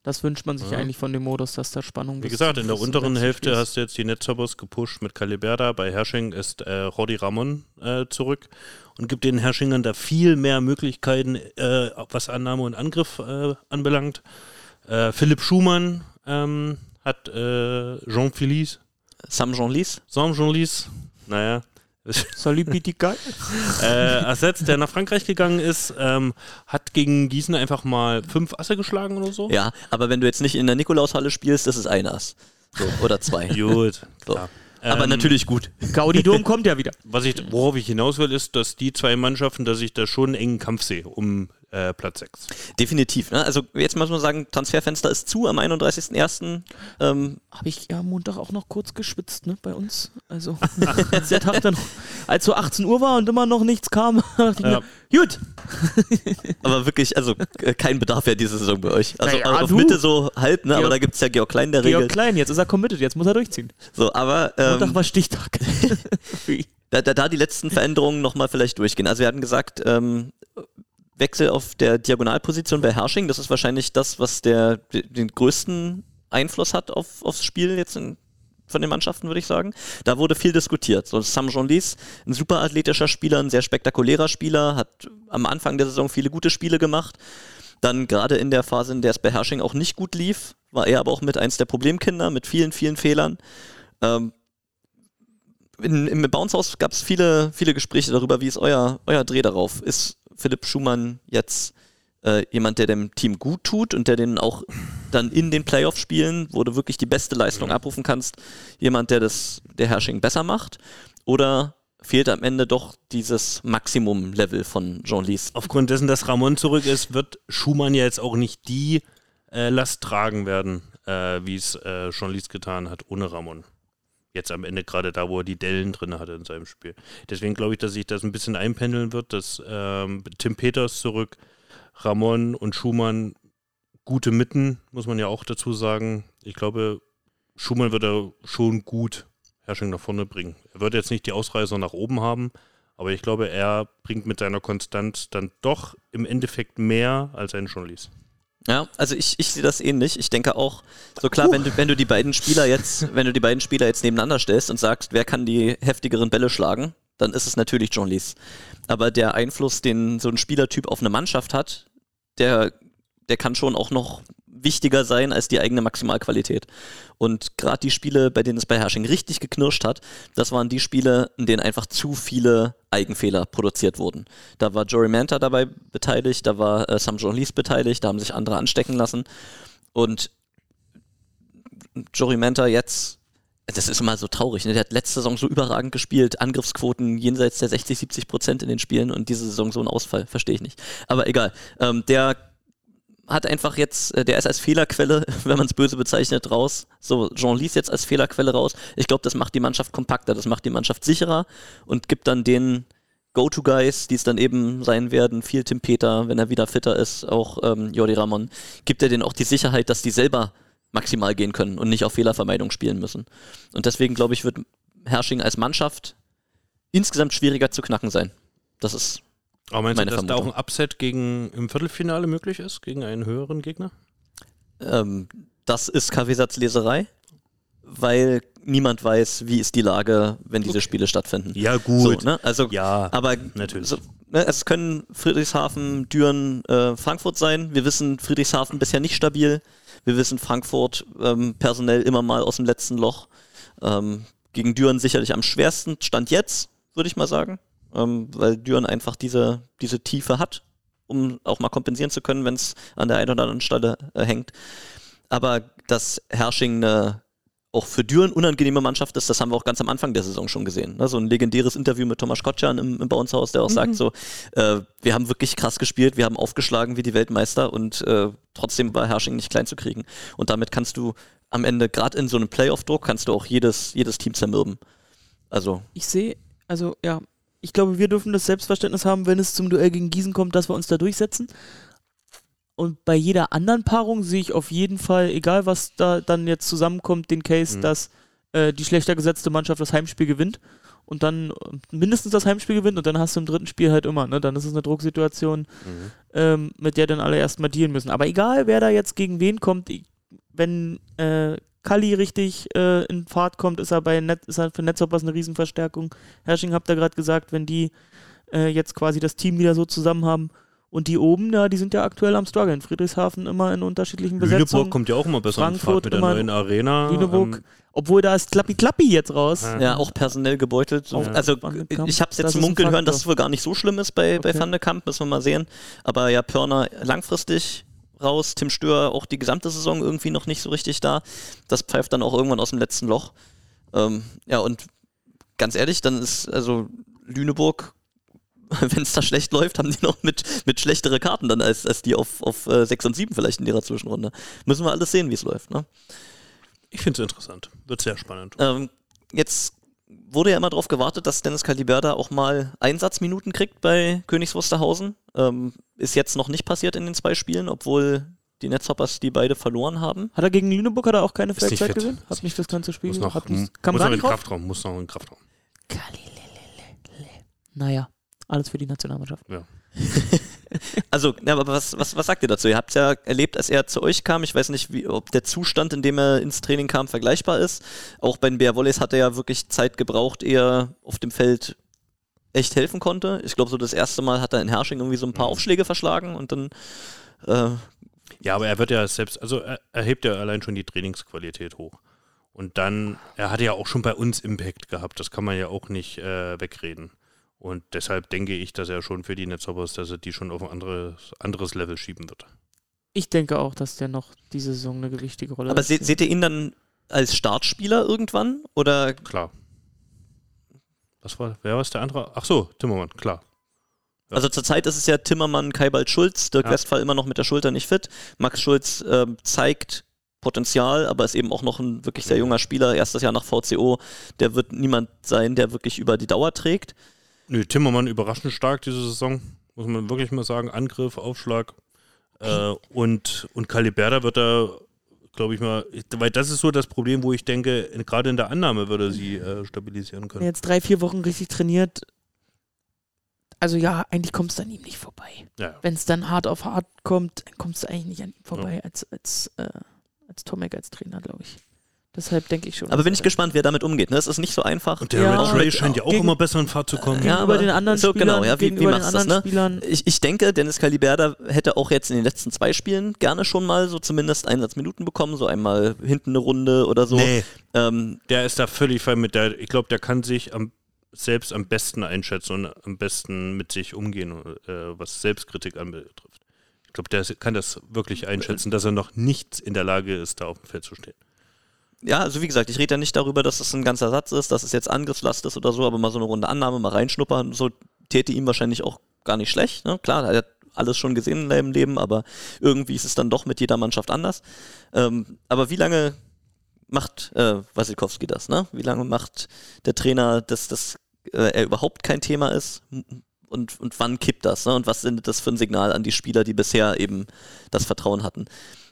Das wünscht man sich Ja. eigentlich von dem Modus, dass da Spannung Wie gesagt, in der unteren Hälfte ist. hast du jetzt die Netzerboss gepusht mit Caliberda. Bei Hersching ist äh, Rodi Ramon äh, zurück und gibt den Herschingern da viel mehr Möglichkeiten, äh, was Annahme und Angriff äh, anbelangt. Äh, Philipp Schumann ähm, hat äh, Jean-Philippe, Sam Jean-Lys, Saint-Jean-Lys, naja, Salut, Bitikai. [LAUGHS] äh, ersetzt, der nach Frankreich gegangen ist, ähm, hat gegen Gießen einfach mal fünf Asse geschlagen oder so. ja, aber wenn du jetzt nicht in der Nikolaushalle spielst, das ist ein Ass. So, oder zwei. [LAUGHS] Gut, So. klar. Aber Ähm, natürlich gut. Gaudi Dom kommt ja wieder. Was ich, worauf ich hinaus will, ist, dass die zwei Mannschaften, dass ich da schon einen engen Kampf sehe um äh, Platz 6. Definitiv. Ne? Also jetzt muss man sagen, Transferfenster ist zu am 31.01. Ähm, Habe ich ja am Montag auch noch kurz geschwitzt, ne, bei uns. Also, [LAUGHS] als der Tag dann, als so 18 Uhr war und immer noch nichts kam, [LAUGHS] dachte ich Ja. mir, gut, [LAUGHS] aber wirklich, also äh, kein Bedarf ja diese Saison bei euch. Also Naja, auf du. Mitte so halb, ne? aber Georg- da gibt es ja Georg Klein, der Georg regelt. Klein, jetzt ist er committed, jetzt muss er durchziehen. So, aber ähm, Montag war Stichtag. Da, da, da die letzten Veränderungen nochmal vielleicht durchgehen. Also wir hatten gesagt, ähm, Wechsel auf der Diagonalposition bei Hersching, das ist wahrscheinlich das, was der, de- den größten Einfluss hat auf, aufs Spiel jetzt in, von den Mannschaften, würde ich sagen. Da wurde viel diskutiert. So Sam Jean-Lys, ein super athletischer Spieler, ein sehr spektakulärer Spieler, hat am Anfang der Saison viele gute Spiele gemacht. Dann gerade in der Phase, in der es bei Hersching auch nicht gut lief, war er aber auch mit eins der Problemkinder, mit vielen, vielen Fehlern. Ähm, in, Im Bounce-Haus gab es viele, viele Gespräche darüber, wie ist euer, euer Dreh darauf? Ist Philipp Schumann jetzt äh, jemand, der dem Team gut tut und der den auch dann in den Playoff-Spielen, wo du wirklich die beste Leistung abrufen kannst, jemand, der das, der Herrsching besser macht? Oder fehlt am Ende doch dieses Maximum-Level von Jean Lys? Aufgrund dessen, dass Ramon zurück ist, wird Schumann ja jetzt auch nicht die äh, Last tragen werden, äh, wie es äh, Lies getan hat, ohne Ramon. Jetzt am Ende gerade da, wo er die Dellen drin hatte in seinem Spiel. Deswegen glaube ich, dass sich das ein bisschen einpendeln wird, dass ähm, Tim Peters zurück, Ramon und Schumann gute Mitten, muss man ja auch dazu sagen. Ich glaube, Schumann wird er schon gut Herrsching nach vorne bringen. Er wird jetzt nicht die Ausreißer nach oben haben, aber ich glaube, er bringt mit seiner Konstanz dann doch im Endeffekt mehr als ein Journalist. Ja, also ich, ich sehe das ähnlich. Ich denke auch, so klar, wenn du, wenn du die beiden Spieler jetzt, wenn du die beiden Spieler jetzt nebeneinander stellst und sagst, wer kann die heftigeren Bälle schlagen, dann ist es natürlich John Lees. Aber der Einfluss, den so ein Spielertyp auf eine Mannschaft hat, der, der kann schon auch noch wichtiger sein als die eigene Maximalqualität. Und gerade die Spiele, bei denen es bei Herrsching richtig geknirscht hat, das waren die Spiele, in denen einfach zu viele Eigenfehler produziert wurden. Da war Jory Manta dabei beteiligt, da war äh, Sam John Lees beteiligt, da haben sich andere anstecken lassen. Und Jory Manta jetzt das ist immer so traurig. Ne? Der hat letzte Saison so überragend gespielt, Angriffsquoten jenseits der 60, 70 Prozent in den Spielen und diese Saison so ein Ausfall, verstehe ich nicht. Aber egal. Ähm, der hat einfach jetzt, äh, der ist als Fehlerquelle, [LAUGHS] wenn man es böse bezeichnet, raus. So, Jean Lies jetzt als Fehlerquelle raus. Ich glaube, das macht die Mannschaft kompakter, das macht die Mannschaft sicherer und gibt dann den Go-To-Guys, die es dann eben sein werden, viel Tim Peter, wenn er wieder fitter ist, auch ähm, Jordi Ramon, gibt er denen auch die Sicherheit, dass die selber maximal gehen können und nicht auf Fehlervermeidung spielen müssen. Und deswegen, glaube ich, wird Hersching als Mannschaft insgesamt schwieriger zu knacken sein. Das ist Aber meinst Meine du, dass da auch Vermutung. ein Upset gegen, im Viertelfinale möglich ist, gegen einen höheren Gegner? Ähm, das ist Kaffeesatzleserei, weil niemand weiß, wie ist die Lage, wenn diese Spiele stattfinden. Ja, So, ne? Also, Ja, aber natürlich. So, ne, es können Friedrichshafen, Düren, äh, Frankfurt sein. Wir wissen Friedrichshafen bisher nicht stabil. Wir wissen Frankfurt ähm, personell immer mal aus dem letzten Loch. Ähm, gegen Düren sicherlich am schwersten. Stand jetzt, würde ich mal sagen. Ähm, weil Düren einfach diese, diese Tiefe hat, um auch mal kompensieren zu können, wenn es an der einen oder anderen Stelle äh, hängt. Aber dass Hersching eine auch für Düren unangenehme Mannschaft ist, das haben wir auch ganz am Anfang der Saison schon gesehen. Ne? So ein legendäres Interview mit Thomas Kotschan im, im Bouncehaus, der auch sagt so, äh, wir haben wirklich krass gespielt, wir haben aufgeschlagen wie die Weltmeister und äh, trotzdem war Hersching nicht klein zu kriegen. Und damit kannst du am Ende, gerade in so einem Playoff-Druck, kannst du auch jedes, jedes Team zermürben. Also, Ich sehe, also ja, ich glaube, wir dürfen das Selbstverständnis haben, wenn es zum Duell gegen Gießen kommt, dass wir uns da durchsetzen. Und bei jeder anderen Paarung sehe ich auf jeden Fall, egal was da dann jetzt zusammenkommt, den Case, Mhm. dass äh, die schlechter gesetzte Mannschaft das Heimspiel gewinnt und dann äh, mindestens das Heimspiel gewinnt und dann hast du im dritten Spiel halt immer, ne? Dann ist es eine Drucksituation, Mhm. ähm, mit der dann alle erstmal dealen müssen. Aber egal, wer da jetzt gegen wen kommt, wenn äh, Kalli richtig äh, in Fahrt kommt, ist er bei Net ist er für Netzhoppers eine Riesenverstärkung. Herrsching habt ihr gerade gesagt, wenn die äh, jetzt quasi das Team wieder so zusammen haben. Und die oben, ja, die sind ja aktuell am Struggle. In Friedrichshafen immer in unterschiedlichen Besetzungen. Lüneburg kommt ja auch immer besser in Frankfurt Fahrt mit der neuen Arena. Lüneburg. Ähm, Obwohl da ist Klappi Klappi jetzt raus. Ja. ja, auch personell gebeutelt. Auch Also, ich habe es jetzt munkeln hören, dass es wohl gar nicht so schlimm ist bei, bei Okay. Van de Kamp, müssen wir mal sehen. Aber ja, Pörner langfristig raus, Tim Stör auch die gesamte Saison irgendwie noch nicht so richtig da. Das pfeift dann auch irgendwann aus dem letzten Loch. Ähm, ja, und ganz ehrlich, dann ist also Lüneburg, [LAUGHS] wenn es da schlecht läuft, haben die noch mit, mit schlechtere Karten dann als, als die auf, auf äh, 6 und 7 vielleicht in ihrer Zwischenrunde. Müssen wir alles sehen, wie es läuft. Ne? ich finde es interessant. Wird sehr spannend. Ähm, jetzt wurde ja immer darauf gewartet, dass Dennis Caliberda auch mal Einsatzminuten kriegt bei Königs Wusterhausen. Ähm, ist jetzt noch nicht passiert in den zwei Spielen, obwohl die Netzhoppers die beide verloren haben. Hat er gegen Lüneburg hat er auch keine fit. gesehen? Hat nicht das ganze Spiel Muss noch, hat muss noch in den? Kraftraum. Muss noch in den Kraftraum. Naja, alles für die Nationalmannschaft. [LAUGHS] Also, ja, aber was, was, was sagt ihr dazu? Ihr habt ja erlebt, als er zu euch kam. Ich weiß nicht, wie, ob der Zustand, in dem er ins Training kam, vergleichbar ist. Auch bei den Bär Volleys hat er ja wirklich Zeit gebraucht, ehe er auf dem Feld echt helfen konnte. Ich glaube, so das erste Mal hat er in Hersching irgendwie so ein paar Mhm. Aufschläge verschlagen und dann äh, Ja, aber er wird ja selbst, also er, er hebt ja allein schon die Trainingsqualität hoch. Und dann, er hatte ja auch schon bei uns Impact gehabt, das kann man ja auch nicht äh, wegreden. Und deshalb denke ich, dass er schon für die Netzhoppers, dass er die schon auf ein anderes, anderes Level schieben wird. Ich denke auch, dass der noch diese Saison eine gewichtige Rolle Aber se spielt. seht ihr ihn dann als Startspieler irgendwann? Oder Klar. Was war, wer war es der andere? Ach so, Timmermann, klar. Ja. also zurzeit ist es ja Timmermann, Kaibald Schulz, Dirk Ja. Westphal immer noch mit der Schulter nicht fit. Max Schulz ähm, zeigt Potenzial, aber ist eben auch noch ein wirklich sehr Mhm. junger Spieler, erstes Jahr nach VCO. Der wird niemand sein, der wirklich über die Dauer trägt. Nö, Timmermann überraschend stark diese Saison, muss man wirklich mal sagen. Angriff, Aufschlag. Äh, und, und Caliberda wird da glaube ich mal, weil das ist so das Problem, wo ich denke, gerade in der Annahme würde sie äh, stabilisieren er können. jetzt drei, vier Wochen richtig trainiert, also ja, eigentlich kommst du an ihm nicht vorbei. Ja. Wenn es dann hart auf hart kommt, dann kommst du eigentlich nicht an ihm vorbei als, als, äh, als Tomek als Trainer, glaube ich. Deshalb denke ich schon. Aber bin er ich gespannt, wer damit umgeht. Ne? Es ist nicht so einfach. Und der Ja, Red Ray scheint ja auch gegen- immer besser in Fahrt zu kommen. Ja, aber den anderen so Spielern, genau, ja, wie- wie machst du das, ne? Spielern. Ich, ich denke, Dennis Caliberda hätte auch jetzt in den letzten zwei Spielen gerne schon mal so zumindest Einsatzminuten bekommen, so einmal hinten eine Runde oder so. Nee, Ähm, der ist da völlig fein mit der, ich glaube, der kann sich am, selbst am besten einschätzen und am besten mit sich umgehen, äh, was Selbstkritik anbetrifft. Ich glaube, der kann das wirklich einschätzen, dass er noch nicht in der Lage ist, da auf dem Feld zu stehen. Ja, also wie gesagt, ich rede ja nicht darüber, dass es ein ganzer Satz ist, dass es jetzt Angriffslast ist oder so, aber mal so eine Runde Annahme, mal reinschnuppern, so täte ihm wahrscheinlich auch gar nicht schlecht. Ne? Klar, er hat alles schon gesehen in seinem Leben, aber irgendwie ist es dann doch mit jeder Mannschaft anders. Ähm, aber wie lange macht äh, Wasilkowski das? Ne? Wie lange macht der Trainer, dass das äh, er überhaupt kein Thema ist? Und, und wann kippt das? Ne? Und was sendet das für ein Signal an die Spieler, die bisher eben das Vertrauen hatten?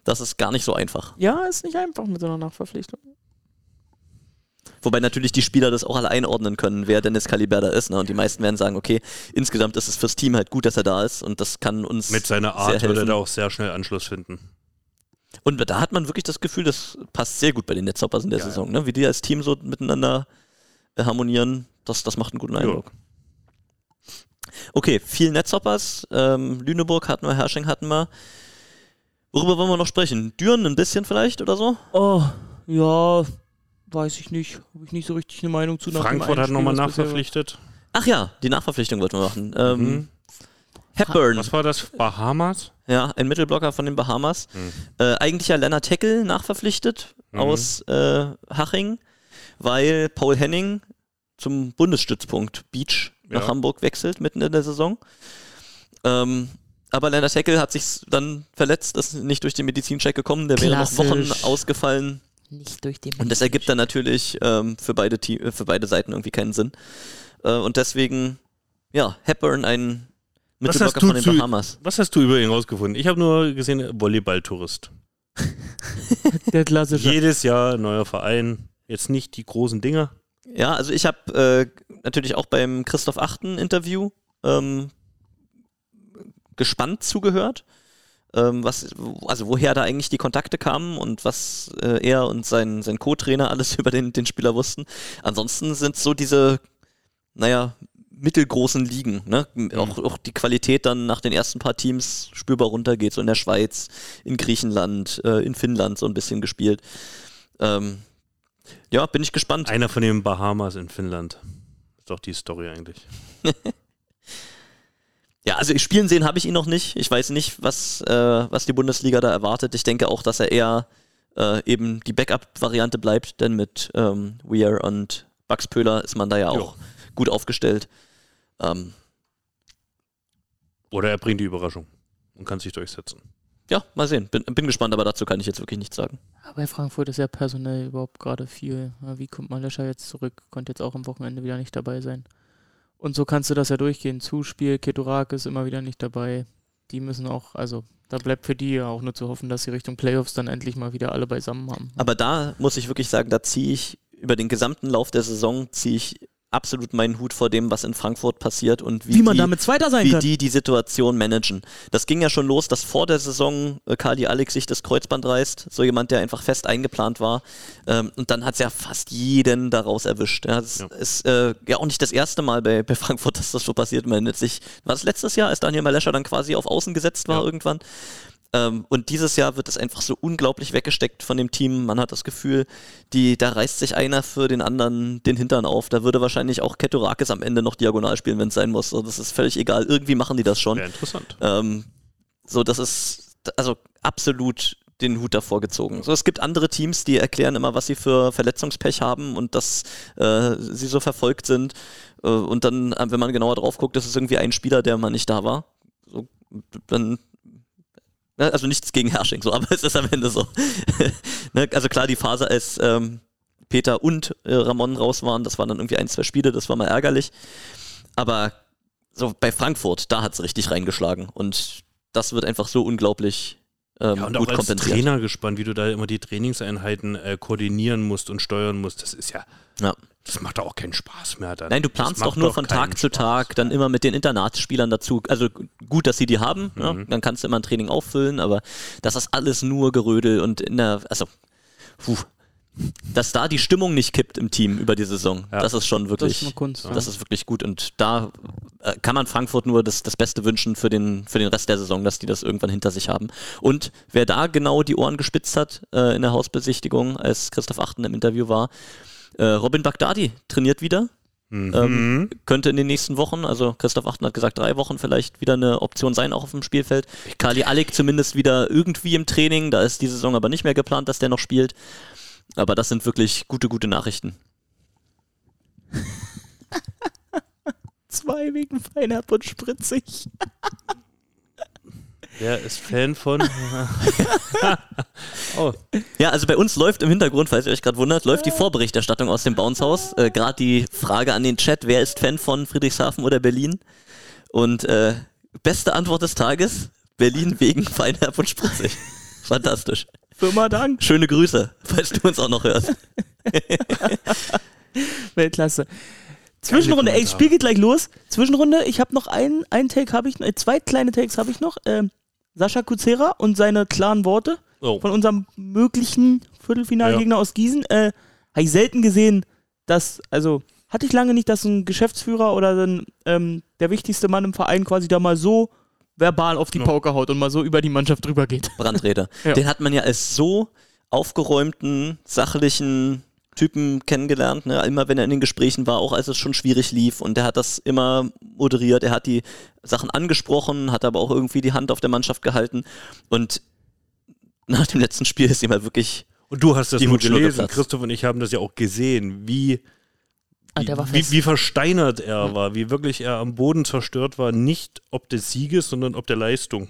Das ist gar nicht so einfach. Ja, ist nicht einfach mit so einer Nachverpflichtung. Wobei natürlich die Spieler das auch alle einordnen können, wer Dennis Caliberda ist. Ne? Und die meisten werden sagen, okay, insgesamt ist es fürs Team halt gut, dass er da ist und das kann uns Mit seiner sehr Art würde er da auch sehr schnell Anschluss finden. Und da hat man wirklich das Gefühl, das passt sehr gut bei den Netzhoppers in der Ja, ja. Saison. Ne? Wie die als Team so miteinander äh, harmonieren, das, das macht einen guten Eindruck. Okay, viel Netzhoppers. Ähm, Lüneburg hatten wir, Hersching hatten wir. Worüber wollen wir noch sprechen? Düren ein bisschen vielleicht oder so? Oh, ja, weiß ich nicht. Habe ich nicht so richtig eine Meinung zu. Frankfurt hat nochmal nachverpflichtet. Ach ja, die Nachverpflichtung wollten wir machen. Ähm, Mhm. Hepburn. Was war das? Bahamas? Ja, ein Mittelblocker von den Bahamas. Mhm. Äh, eigentlich ja Lennart Heckel nachverpflichtet Mhm. aus äh, Haching, weil Paul Henning zum Bundesstützpunkt Beach nach Ja. Hamburg wechselt mitten in der Saison. Ähm, aber Lennart Heckel hat sich dann verletzt, ist nicht durch den Medizincheck gekommen, der wäre noch Wochen Klassisch. ausgefallen. Nicht durch den. Und das ergibt dann natürlich ähm, für, beide äh, für beide Seiten irgendwie keinen Sinn. Äh, und deswegen, ja, Hepburn, ein Mittelblocker von den zu- Bahamas. Was hast du über ihn rausgefunden? Ich habe nur gesehen, Volleyball-Tourist. [LAUGHS] Der klassische. Jedes Jahr neuer Verein. Jetzt nicht die großen Dinger. Ja, also ich habe äh, natürlich auch beim Christoph Achten Interview ähm, gespannt zugehört, ähm, was, also woher da eigentlich die Kontakte kamen und was äh, er und sein, sein Co-Trainer [LAUGHS] alles über den, den Spieler wussten. Ansonsten sind so diese, naja, mittelgroßen Ligen, ne? Auch, auch die Qualität dann nach den ersten paar Teams spürbar runtergeht, so in der Schweiz, in Griechenland, äh, in Finnland so ein bisschen gespielt. Ähm, ja, bin ich gespannt. Einer von den Bahamas in Finnland. Ist doch die Story eigentlich. [LAUGHS] Ja, also ich spielen sehen habe ich ihn noch nicht. Ich weiß nicht, was, äh, was die Bundesliga da erwartet. Ich denke auch, dass er eher äh, eben die Backup-Variante bleibt, denn mit ähm, Weir und Bugs Pöhler ist man da ja auch gut aufgestellt. Ähm, Oder er bringt die Überraschung und kann sich durchsetzen. ja, mal sehen. Bin, bin gespannt, aber dazu kann ich jetzt wirklich nichts sagen. Aber bei Frankfurt ist ja personell überhaupt gerade viel. Ja, Wie kommt Malescher jetzt zurück? Konnte jetzt auch am Wochenende wieder nicht dabei sein. Und so kannst du das ja durchgehen. Zuspiel, Keturak ist immer wieder nicht dabei. Die müssen auch, also da bleibt für die ja auch nur zu hoffen, dass sie Richtung Playoffs dann endlich mal wieder alle beisammen haben. Aber da muss ich wirklich sagen, da ziehe ich über den gesamten Lauf der Saison ziehe ich absolut meinen Hut vor dem, was in Frankfurt passiert und wie, Wie man die, damit Zweiter sein wie kann. die die Situation managen. Das ging ja schon los, dass vor der Saison äh, Kali Alex sich das Kreuzband reißt, so jemand, der einfach fest eingeplant war. Ähm, und dann hat es ja fast jeden daraus erwischt. Ja, das Ja. ist äh, ja auch nicht das erste Mal bei, bei Frankfurt, [LAUGHS] dass das so passiert. Man erinnert sich, war es letztes Jahr, als Daniel Malescher dann quasi auf Außen gesetzt war Ja. irgendwann. Ähm, und dieses Jahr wird es einfach so unglaublich weggesteckt von dem Team. Man hat das Gefühl, die, da reißt sich einer für den anderen den Hintern auf. Da würde wahrscheinlich auch Ketorakis am Ende noch diagonal spielen, wenn es sein muss. So, das ist völlig egal. Irgendwie machen die das schon. Wäre interessant. Ähm, so, das ist also absolut den Hut davor gezogen. So, es gibt andere Teams, die erklären immer, was sie für Verletzungspech haben und dass äh, sie so verfolgt sind. Äh, und dann, wenn man genauer drauf guckt, ist es irgendwie ein Spieler, der mal nicht da war. So, dann Ne, Also nichts gegen Hersching, so, [LAUGHS] aber es ist am Ende so. [LAUGHS] ne, also klar, die Phase, als ähm, Peter und äh, Ramon raus waren, das waren dann irgendwie ein, zwei Spiele, das war mal ärgerlich. Aber so bei Frankfurt, da hat es richtig reingeschlagen. Und das wird einfach so unglaublich ähm, Ja, und auch gut als kompensiert. Trainer gespannt, wie du da immer die Trainingseinheiten äh, koordinieren musst und steuern musst. Das ist ja, Ja. Das macht doch auch keinen Spaß mehr dann. Nein, du planst doch nur doch von Tag zu Spaß. Tag, dann immer mit den Internatsspielern dazu. Also gut, dass sie die haben, Mhm. ja, dann kannst du immer ein Training auffüllen, aber das ist alles nur Gerödel und in der, also, puh, dass da die Stimmung nicht kippt im Team über die Saison, Ja. das ist schon wirklich, Das ist Kunst, ja. das ist wirklich gut und da äh, kann man Frankfurt nur das, das Beste wünschen für den, für den Rest der Saison, dass die das irgendwann hinter sich haben. Und wer da genau die Ohren gespitzt hat äh, in der Hausbesichtigung, als Christoph Achten im Interview war, äh, Robin Bagdadi trainiert wieder, Mhm. ähm, könnte in den nächsten Wochen, also Christoph Achten hat gesagt, drei Wochen vielleicht wieder eine Option sein, auch auf dem Spielfeld. Kali Alek zumindest wieder irgendwie im Training, da ist die Saison aber nicht mehr geplant, dass der noch spielt. Aber das sind wirklich gute, gute Nachrichten. [LAUGHS] Zwei wegen Feinherb und Spritzig. [LAUGHS] Wer ist Fan von? [LAUGHS] oh, Ja, also bei uns läuft im Hintergrund, falls ihr euch gerade wundert, läuft die Vorberichterstattung aus dem Bounce-Haus. Äh, gerade die Frage an den Chat, wer ist Fan von Friedrichshafen oder Berlin? Und äh, beste Antwort des Tages, Berlin wegen Feinherb und Spritzig. [LAUGHS] Fantastisch. Firma Dank. Schöne Grüße, falls du uns auch noch hörst. [LAUGHS] Weltklasse. Zwischenrunde, ey, das Spiel geht gleich los. Zwischenrunde, ich habe noch einen, einen Take habe ich, äh, zwei kleine Takes habe ich noch. Ähm, Sascha Kuzera und seine klaren Worte oh. von unserem möglichen Viertelfinalgegner aus Gießen. Äh, habe ich selten gesehen, dass, also hatte ich lange nicht, dass ein Geschäftsführer oder ein, ähm, der wichtigste Mann im Verein quasi da mal so verbal auf die Ja. Pauke haut und mal so über die Mannschaft drüber geht. Brandrede. [LAUGHS] Ja. Den hat man ja als so aufgeräumten, sachlichen Typen kennengelernt. Ne? Immer wenn er in den Gesprächen war, auch als es schon schwierig lief. Und der hat das immer moderiert. Er hat die Sachen angesprochen, hat aber auch irgendwie die Hand auf der Mannschaft gehalten. Und nach dem letzten Spiel ist ihm halt wirklich Und du hast das nur Hutschnur gelesen. Christoph und ich haben das ja auch gesehen, wie, Ah, wie, wie versteinert er war, wie wirklich er am Boden zerstört war, nicht ob des Sieges, sondern ob der Leistung.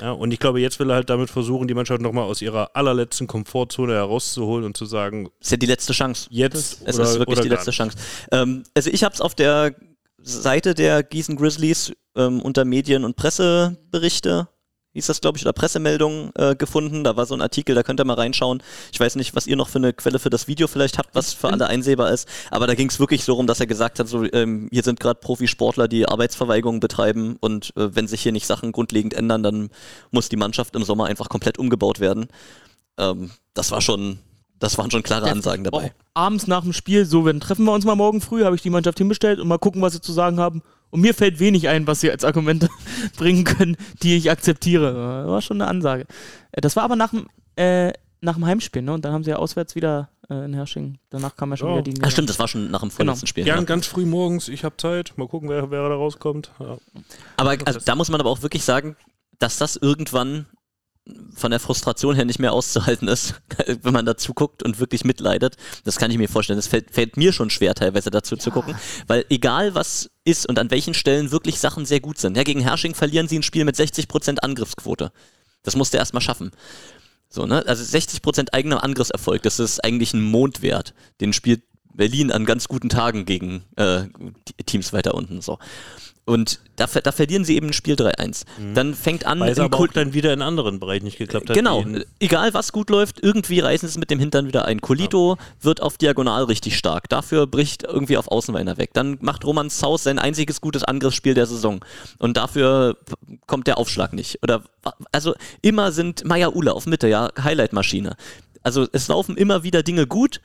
Ja, und ich glaube, jetzt will er halt damit versuchen, die Mannschaft nochmal aus ihrer allerletzten Komfortzone herauszuholen und zu sagen, ist ja die letzte Chance. jetzt Es oder, ist wirklich die letzte. Chance. Ähm, also ich habe es auf der Seite der Gießen Grizzlies ähm, unter Medien- und Presseberichte, hieß das glaube ich, oder Pressemeldungen äh, gefunden. Da war so ein Artikel, da könnt ihr mal reinschauen. Ich weiß nicht, was ihr noch für eine Quelle für das Video vielleicht habt, was für alle einsehbar ist. Aber da ging es wirklich so rum, dass er gesagt hat, so ähm, hier sind gerade Profisportler, die Arbeitsverweigerung betreiben und äh, wenn sich hier nicht Sachen grundlegend ändern, dann muss die Mannschaft im Sommer einfach komplett umgebaut werden. Ähm, das war schon, das waren schon klare Ansagen dabei. Auch abends nach dem Spiel, so, dann treffen wir uns mal morgen früh, habe ich die Mannschaft hinbestellt und mal gucken, was sie zu sagen haben. Und mir fällt wenig ein, was sie als Argumente [LAUGHS] bringen können, die ich akzeptiere. Das war schon eine Ansage. Äh, Das war aber nach dem, äh, nach dem Heimspiel, ne? Und dann haben sie ja auswärts wieder äh, in Hersching. Danach kam ja schon Ja. wieder die. Ah, stimmt, das war schon nach dem vorletzten Spiel. Gern Ja. ganz früh morgens, ich habe Zeit, mal gucken, wer, wer da rauskommt. Ja. Aber also, da muss man aber auch wirklich sagen, dass das irgendwann von der Frustration her nicht mehr auszuhalten ist, [LAUGHS] wenn man dazu guckt und wirklich mitleidet. Das kann ich mir vorstellen. Das fällt, fällt mir schon schwer, teilweise dazu zu gucken. Weil egal was ist und an welchen Stellen wirklich Sachen sehr gut sind. Ja, gegen Hersching verlieren sie ein Spiel mit 60% Angriffsquote. Das musst du erstmal schaffen. So, ne? Also 60% eigener Angriffserfolg, das ist eigentlich ein Mondwert. Den spielt Berlin an ganz guten Tagen gegen äh, Teams weiter unten. So. Und da, da verlieren sie eben ein Spiel 3-1. Dann fängt an Weil es aber Kul- auch dann wieder in anderen Bereichen nicht geklappt hat. Genau, egal was gut läuft, irgendwie reißen sie es mit dem Hintern wieder ein. Colito wird auf Diagonal richtig stark, dafür bricht irgendwie auf Außen einer weg. Dann macht Roman Saus sein einziges gutes Angriffsspiel der Saison und dafür kommt der Aufschlag nicht. Oder also immer sind Maya Ula auf Mitte, ja, Highlight-Maschine. Also es laufen immer wieder Dinge gut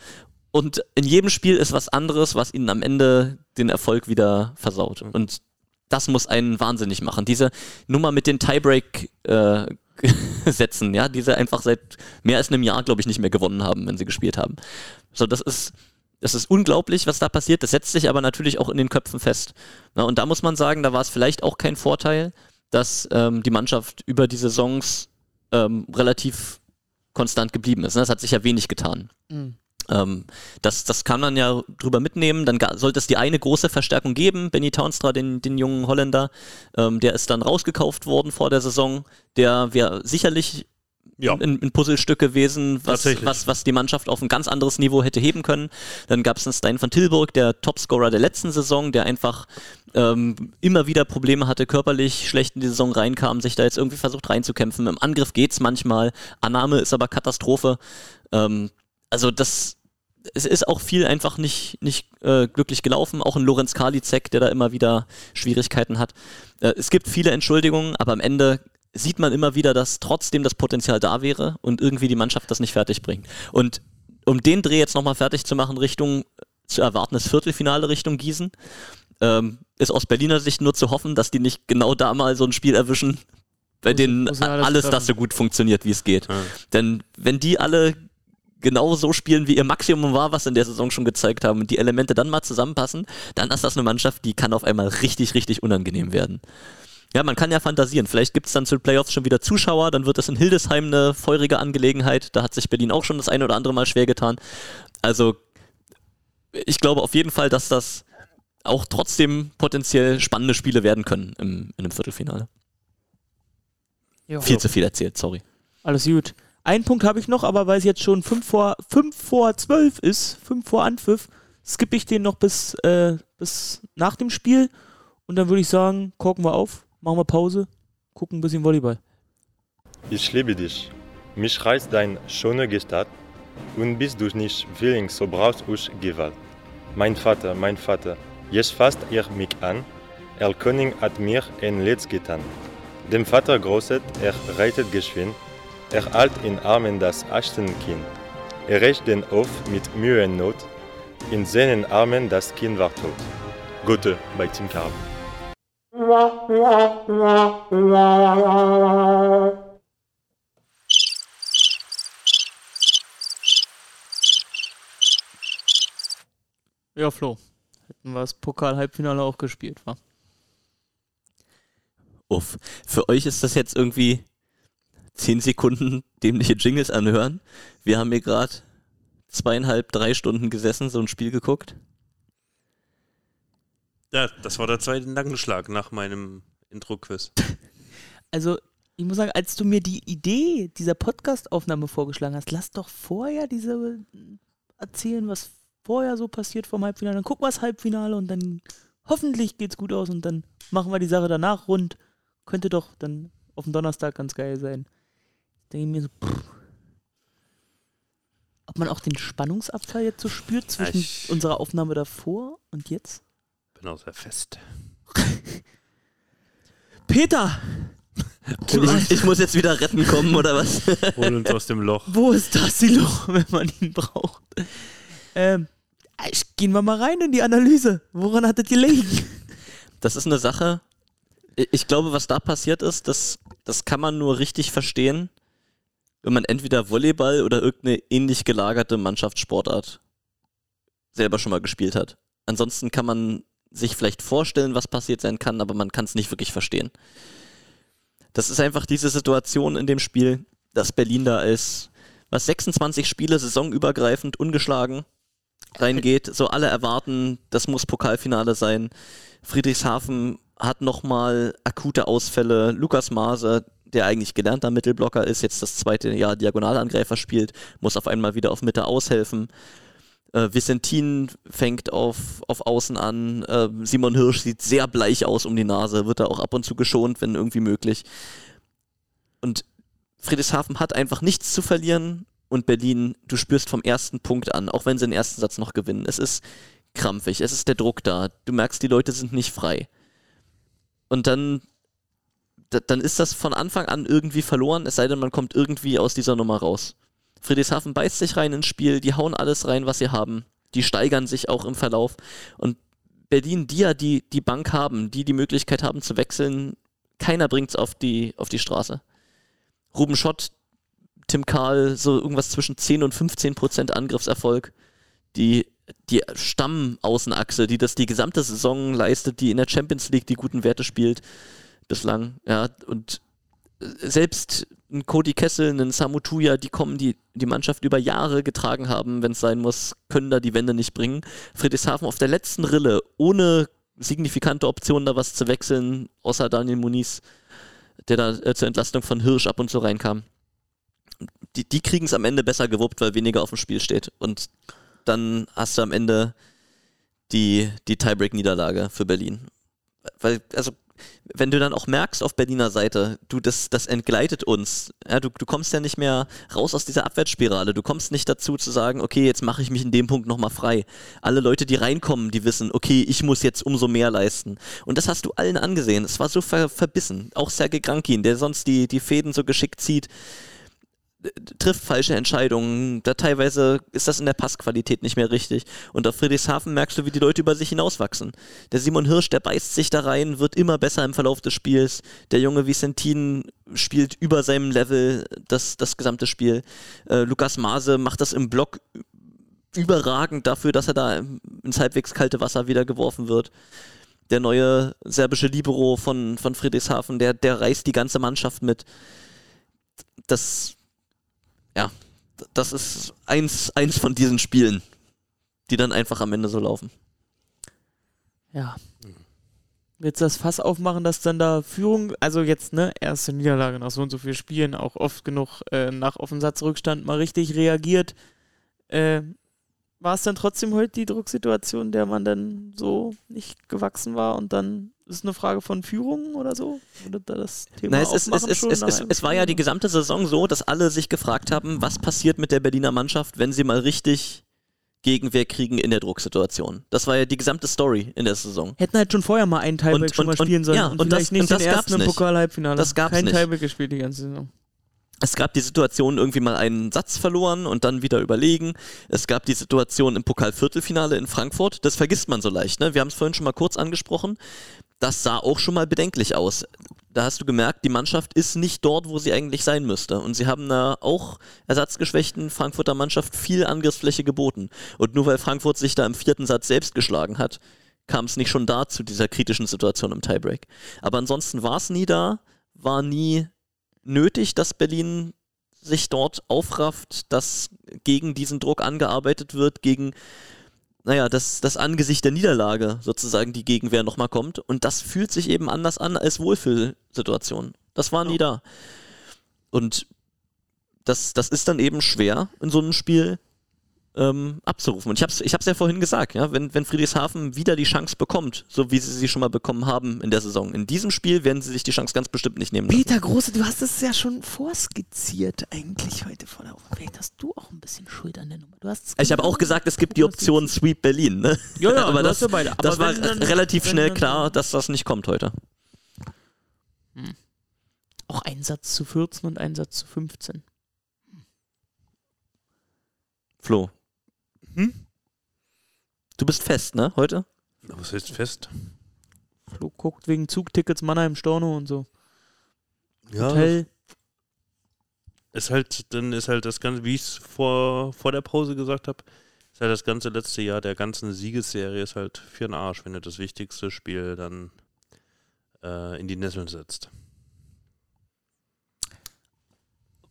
und in jedem Spiel ist was anderes, was ihnen am Ende den Erfolg wieder versaut. Und das muss einen wahnsinnig machen. Diese Nummer mit den Tiebreak äh, [LAUGHS] setzen, ja, die sie einfach seit mehr als einem Jahr, glaube ich, nicht mehr gewonnen haben, wenn sie gespielt haben. So, das ist, das ist unglaublich, was da passiert. Das setzt sich aber natürlich auch in den Köpfen fest. Na, und da muss man sagen, da war es vielleicht auch kein Vorteil, dass ähm, die Mannschaft über die Saisons ähm, relativ konstant geblieben ist. Ne? Das hat sich ja wenig getan. Mhm. Ähm, das, das kann man ja drüber mitnehmen. Dann sollte es die eine große Verstärkung geben. Benny Townstra, den, den jungen Holländer, ähm, der ist dann rausgekauft worden vor der Saison. Der wäre sicherlich Ja. ein, ein Puzzlestück gewesen, was, was, was die Mannschaft auf ein ganz anderes Niveau hätte heben können. Dann gab es einen Stein von Tilburg, der Topscorer der letzten Saison, der einfach ähm, immer wieder Probleme hatte, körperlich schlecht in die Saison reinkam, sich da jetzt irgendwie versucht reinzukämpfen. Im Angriff geht's manchmal, Annahme ist aber Katastrophe. Ähm, also das es ist auch viel einfach nicht, nicht äh, glücklich gelaufen. Auch ein Lorenz Karliczek, der da immer wieder Schwierigkeiten hat. Äh, es gibt viele Entschuldigungen, aber am Ende sieht man immer wieder, dass trotzdem das Potenzial da wäre und irgendwie die Mannschaft das nicht fertig bringt. Und um den Dreh jetzt nochmal fertig zu machen, Richtung zu erwartendes Viertelfinale Richtung Gießen, ähm, ist aus Berliner Sicht nur zu hoffen, dass die nicht genau da mal so ein Spiel erwischen, bei denen alles alles das so gut funktioniert, wie es geht. Ja. Denn wenn die alle genau so spielen, wie ihr Maximum war, was sie in der Saison schon gezeigt haben, und die Elemente dann mal zusammenpassen, dann ist das eine Mannschaft, die kann auf einmal richtig, richtig unangenehm werden. Ja, man kann ja fantasieren. Vielleicht gibt es dann zu den Playoffs schon wieder Zuschauer, dann wird das in Hildesheim eine feurige Angelegenheit. Da hat sich Berlin auch schon das eine oder andere Mal schwer getan. Also, ich glaube auf jeden Fall, dass das auch trotzdem potenziell spannende Spiele werden können im, in einem Viertelfinale. Ja. Viel zu viel erzählt, sorry. Alles gut. Einen Punkt habe ich noch, aber weil es jetzt schon 5 vor, 5 vor 12 ist, 5 vor Anpfiff, skippe ich den noch bis, äh, bis nach dem Spiel. Und dann würde ich sagen, korken wir auf, machen wir Pause, gucken ein bisschen Volleyball. Ich liebe dich. Mich reißt dein schöne Gestalt und bist du nicht willing, so brauchst du Gewalt. Mein Vater, mein Vater, jetzt fasst ihr mich an. Er König hat mir ein Letz getan. Dem Vater großet, er reitet geschwind. Er halt in Armen das Achtenkind. Er rächt den auf mit Mühe und Not. In seinen Armen das Kind war tot. Gute bei Tim Karp. Ja, Flo. Hätten wir das Pokal-Halbfinale auch gespielt, wa? Uff. Für euch ist das jetzt irgendwie 10 Sekunden dämliche Jingles anhören. Wir haben hier gerade zweieinhalb, drei Stunden gesessen, so ein Spiel geguckt. Ja, das war der zweite Nackenschlag nach meinem Intro-Quiz. [LAUGHS] Also, ich muss sagen, als du mir die Idee dieser Podcast-Aufnahme vorgeschlagen hast, lass doch vorher diese erzählen, was vorher so passiert vom Halbfinale. Dann gucken wir das Halbfinale und dann hoffentlich geht's gut aus und dann machen wir die Sache danach rund. Könnte doch dann auf dem Donnerstag ganz geil sein. Denke ich mir so, pff. ob man auch den Spannungsabfall jetzt so spürt zwischen ich- unserer Aufnahme davor und jetzt? Bin auch sehr fest. [LAUGHS] Peter, Ich, ich muss jetzt wieder retten kommen, oder was? [LAUGHS] Hol uns aus dem Loch. Wo ist das Silo, [LAUGHS] wenn man ihn braucht? Ähm, ich- gehen wir mal rein in die Analyse. Woran hat das gelegen? Das ist eine Sache. Ich glaube, was da passiert ist, das, das kann man nur richtig verstehen, wenn man entweder Volleyball oder irgendeine ähnlich gelagerte Mannschaftssportart selber schon mal gespielt hat. Ansonsten kann man sich vielleicht vorstellen, was passiert sein kann, aber man kann es nicht wirklich verstehen. Das ist einfach diese Situation in dem Spiel, dass Berlin da als was 26 Spiele saisonübergreifend ungeschlagen reingeht. So alle erwarten, das muss Pokalfinale sein. Friedrichshafen hat nochmal akute Ausfälle. Lukas Maase, der eigentlich gelernter Mittelblocker ist, jetzt das zweite Jahr Diagonalangreifer spielt, muss auf einmal wieder auf Mitte aushelfen. Äh, Vicentin fängt auf, auf Außen an. Äh, Simon Hirsch sieht sehr bleich aus um die Nase, wird da auch ab und zu geschont, wenn irgendwie möglich. Und Friedrichshafen hat einfach nichts zu verlieren und Berlin, du spürst vom ersten Punkt an, auch wenn sie den ersten Satz noch gewinnen. Es ist krampfig, es ist der Druck da. Du merkst, die Leute sind nicht frei. Und dann, da, dann ist das von Anfang an irgendwie verloren, es sei denn, man kommt irgendwie aus dieser Nummer raus. Friedrichshafen beißt sich rein ins Spiel, die hauen alles rein, was sie haben. Die steigern sich auch im Verlauf. Und Berlin, die ja die, die Bank haben, die die Möglichkeit haben zu wechseln, keiner bringt's auf die, auf die Straße. Ruben Schott, Tim Karl, so irgendwas zwischen 10 und 15 Prozent Angriffserfolg. Die, die Stammaußenachse, die das die gesamte Saison leistet, die in der Champions League die guten Werte spielt, bislang, ja, und selbst ein Cody Kessel, ein Samu Tuya, die kommen, die die Mannschaft über Jahre getragen haben, wenn es sein muss, können da die Wende nicht bringen. Friedrichshafen auf der letzten Rille, ohne signifikante Optionen da was zu wechseln, außer Daniel Muniz, der da äh, zur Entlastung von Hirsch ab und zu reinkam. Die, die kriegen es am Ende besser gewuppt, weil weniger auf dem Spiel steht. Und dann hast du am Ende die, die Tiebreak-Niederlage für Berlin. weil, also wenn du dann auch merkst auf Berliner Seite, du, das, das entgleitet uns. Ja, du, du kommst ja nicht mehr raus aus dieser Abwärtsspirale. Du kommst nicht dazu zu sagen, okay, jetzt mache ich mich in dem Punkt nochmal frei. Alle Leute, die reinkommen, die wissen, okay, ich muss jetzt umso mehr leisten. Und das hast du allen angesehen. Es war so ver verbissen. Auch Sergei Grankin, der sonst die, die Fäden so geschickt zieht trifft falsche Entscheidungen. Da teilweise ist das in der Passqualität nicht mehr richtig. Und auf Friedrichshafen merkst du, wie die Leute über sich hinauswachsen. Der Simon Hirsch, der beißt sich da rein, wird immer besser im Verlauf des Spiels. Der junge Vicentin spielt über seinem Level das, das gesamte Spiel. Äh, Lukas Maase macht das im Block überragend dafür, dass er da ins halbwegs kalte Wasser wieder geworfen wird. Der neue serbische Libero von, von Friedrichshafen, der, der reißt die ganze Mannschaft mit. Das, ja, das ist eins, eins von diesen Spielen, die dann einfach am Ende so laufen. Ja. Willst du das Fass aufmachen, dass dann da Führung, also jetzt, ne, erste Niederlage nach so und so vielen Spielen, auch oft genug äh, nach Offensatzrückstand mal richtig reagiert. Äh, war es dann trotzdem heute die Drucksituation, der man dann so nicht gewachsen war und dann ist eine Frage von Führung oder so? Oder da das Thema Na, es, ist, es, es, es, es, es war ja die gesamte Saison so, dass alle sich gefragt haben, was passiert mit der Berliner Mannschaft, wenn sie mal richtig Gegenwehr kriegen in der Drucksituation. Das war ja die gesamte Story in der Saison. Hätten halt schon vorher mal einen Und- schon mal spielen sollen ja, und, und vielleicht das- nicht und das den ersten im. Pokal-Halbfinale. Das gab's Kein nicht. Tiebreak gespielt die ganze Saison. Es gab die Situation, irgendwie mal einen Satz verloren und dann wieder überlegen. Es gab die Situation im Pokalviertelfinale in Frankfurt. Das vergisst man so leicht. Ne? Wir haben es vorhin schon mal kurz angesprochen. Das sah auch schon mal bedenklich aus. Da hast du gemerkt, die Mannschaft ist nicht dort, wo sie eigentlich sein müsste. Und sie haben einer auch ersatzgeschwächten Frankfurter Mannschaft viel Angriffsfläche geboten. Und nur weil Frankfurt sich da im vierten Satz selbst geschlagen hat, kam es nicht schon da zu dieser kritischen Situation im Tiebreak. Aber ansonsten war es nie da, war nie nötig, dass Berlin sich dort aufrafft, dass gegen diesen Druck angearbeitet wird, gegen, naja, das, das Angesicht der Niederlage sozusagen die Gegenwehr nochmal kommt. Und das fühlt sich eben anders an als Wohlfühlsituation. Das war nie da. Und das, das ist dann eben schwer in so einem Spiel ähm, abzurufen. Und ich habe es ich hab's ja vorhin gesagt, ja, wenn, wenn Friedrichshafen wieder die Chance bekommt, so wie sie sie schon mal bekommen haben in der Saison, in diesem Spiel werden sie sich die Chance ganz bestimmt nicht nehmen. Peter Große, du hast es ja schon vorskizziert eigentlich heute vor der Woche. Vielleicht hast du auch ein bisschen Schuld an der Nummer. Du hast Ich habe auch gesagt, es gibt die Option Sweep Berlin. Ne? Ja, ja, [LAUGHS] aber das. Aber das war dann- relativ schnell dann- klar, dass das nicht kommt heute. auch ein Satz zu 14 und ein Satz zu 15. Flo. Hm? Du bist fest, ne, heute? Was heißt fest? Flo guckt wegen Zugtickets Mannheim, Storno und so. Ja, Hotel. ist halt, dann ist halt das Ganze, wie ich es vor, vor der Pause gesagt habe, ist halt das ganze letzte Jahr der ganzen Siegesserie ist halt für den Arsch, wenn du das wichtigste Spiel dann äh, in die Nesseln setzt.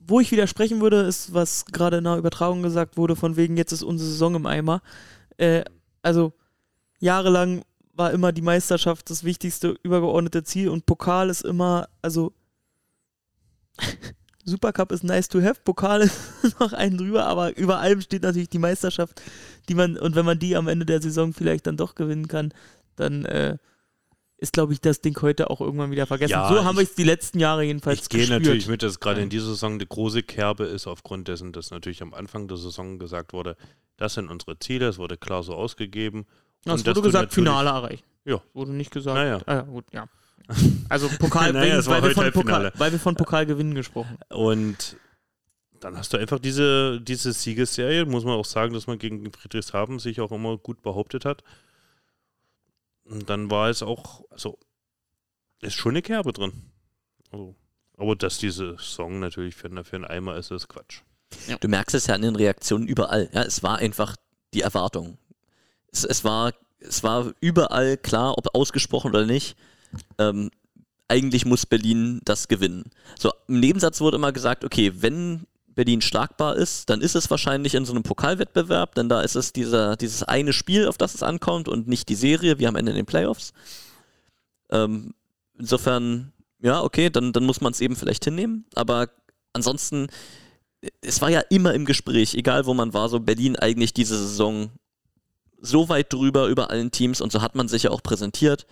Wo ich widersprechen würde, ist, was gerade in der Übertragung gesagt wurde, von wegen jetzt ist unsere Saison im Eimer. Äh, also jahrelang war immer die Meisterschaft das wichtigste übergeordnete Ziel und Pokal ist immer, also [LAUGHS] Supercup ist nice to have, Pokal ist [LAUGHS] noch einen drüber, aber über allem steht natürlich die Meisterschaft, die man, und wenn man die am Ende der Saison vielleicht dann doch gewinnen kann, dann äh, ist, glaube ich, das Ding heute auch irgendwann wieder vergessen. Ja, so haben wir es die letzten Jahre jedenfalls Ich gehe natürlich mit, dass gerade in dieser Saison eine große Kerbe ist, aufgrund dessen, dass natürlich am Anfang der Saison gesagt wurde, das sind unsere Ziele, es wurde klar so ausgegeben. Ja, es wurde du gesagt, Finale erreicht. Ja. Wurde nicht gesagt. Naja. Ah, ja, gut, ja. [LAUGHS] Also Pokal, Naja, es war weil, wir von Halbfinale. Pokal, weil wir von Pokalgewinnen gesprochen. Und dann hast du einfach diese, diese Siegesserie, muss man auch sagen, dass man gegen Friedrichshafen sich auch immer gut behauptet hat. Und dann war es auch, also, ist schon eine Kerbe drin. Also, aber dass diese Song natürlich für, für einen Eimer ist, ist Quatsch. Du merkst es ja an den Reaktionen überall. Ja, es war einfach die Erwartung. Es, es, war, es war überall klar, ob ausgesprochen oder nicht. Ähm, eigentlich muss Berlin das gewinnen. So, im Nebensatz wurde immer gesagt, okay, wenn Berlin schlagbar ist, dann ist es wahrscheinlich in so einem Pokalwettbewerb, denn da ist es dieser, dieses eine Spiel, auf das es ankommt und nicht die Serie, wie am Ende in den Playoffs. Ähm, insofern, ja, okay, dann, dann muss man es eben vielleicht hinnehmen, aber ansonsten, es war ja immer im Gespräch, egal wo man war, so Berlin eigentlich diese Saison so weit drüber über allen Teams und so hat man sich ja auch präsentiert.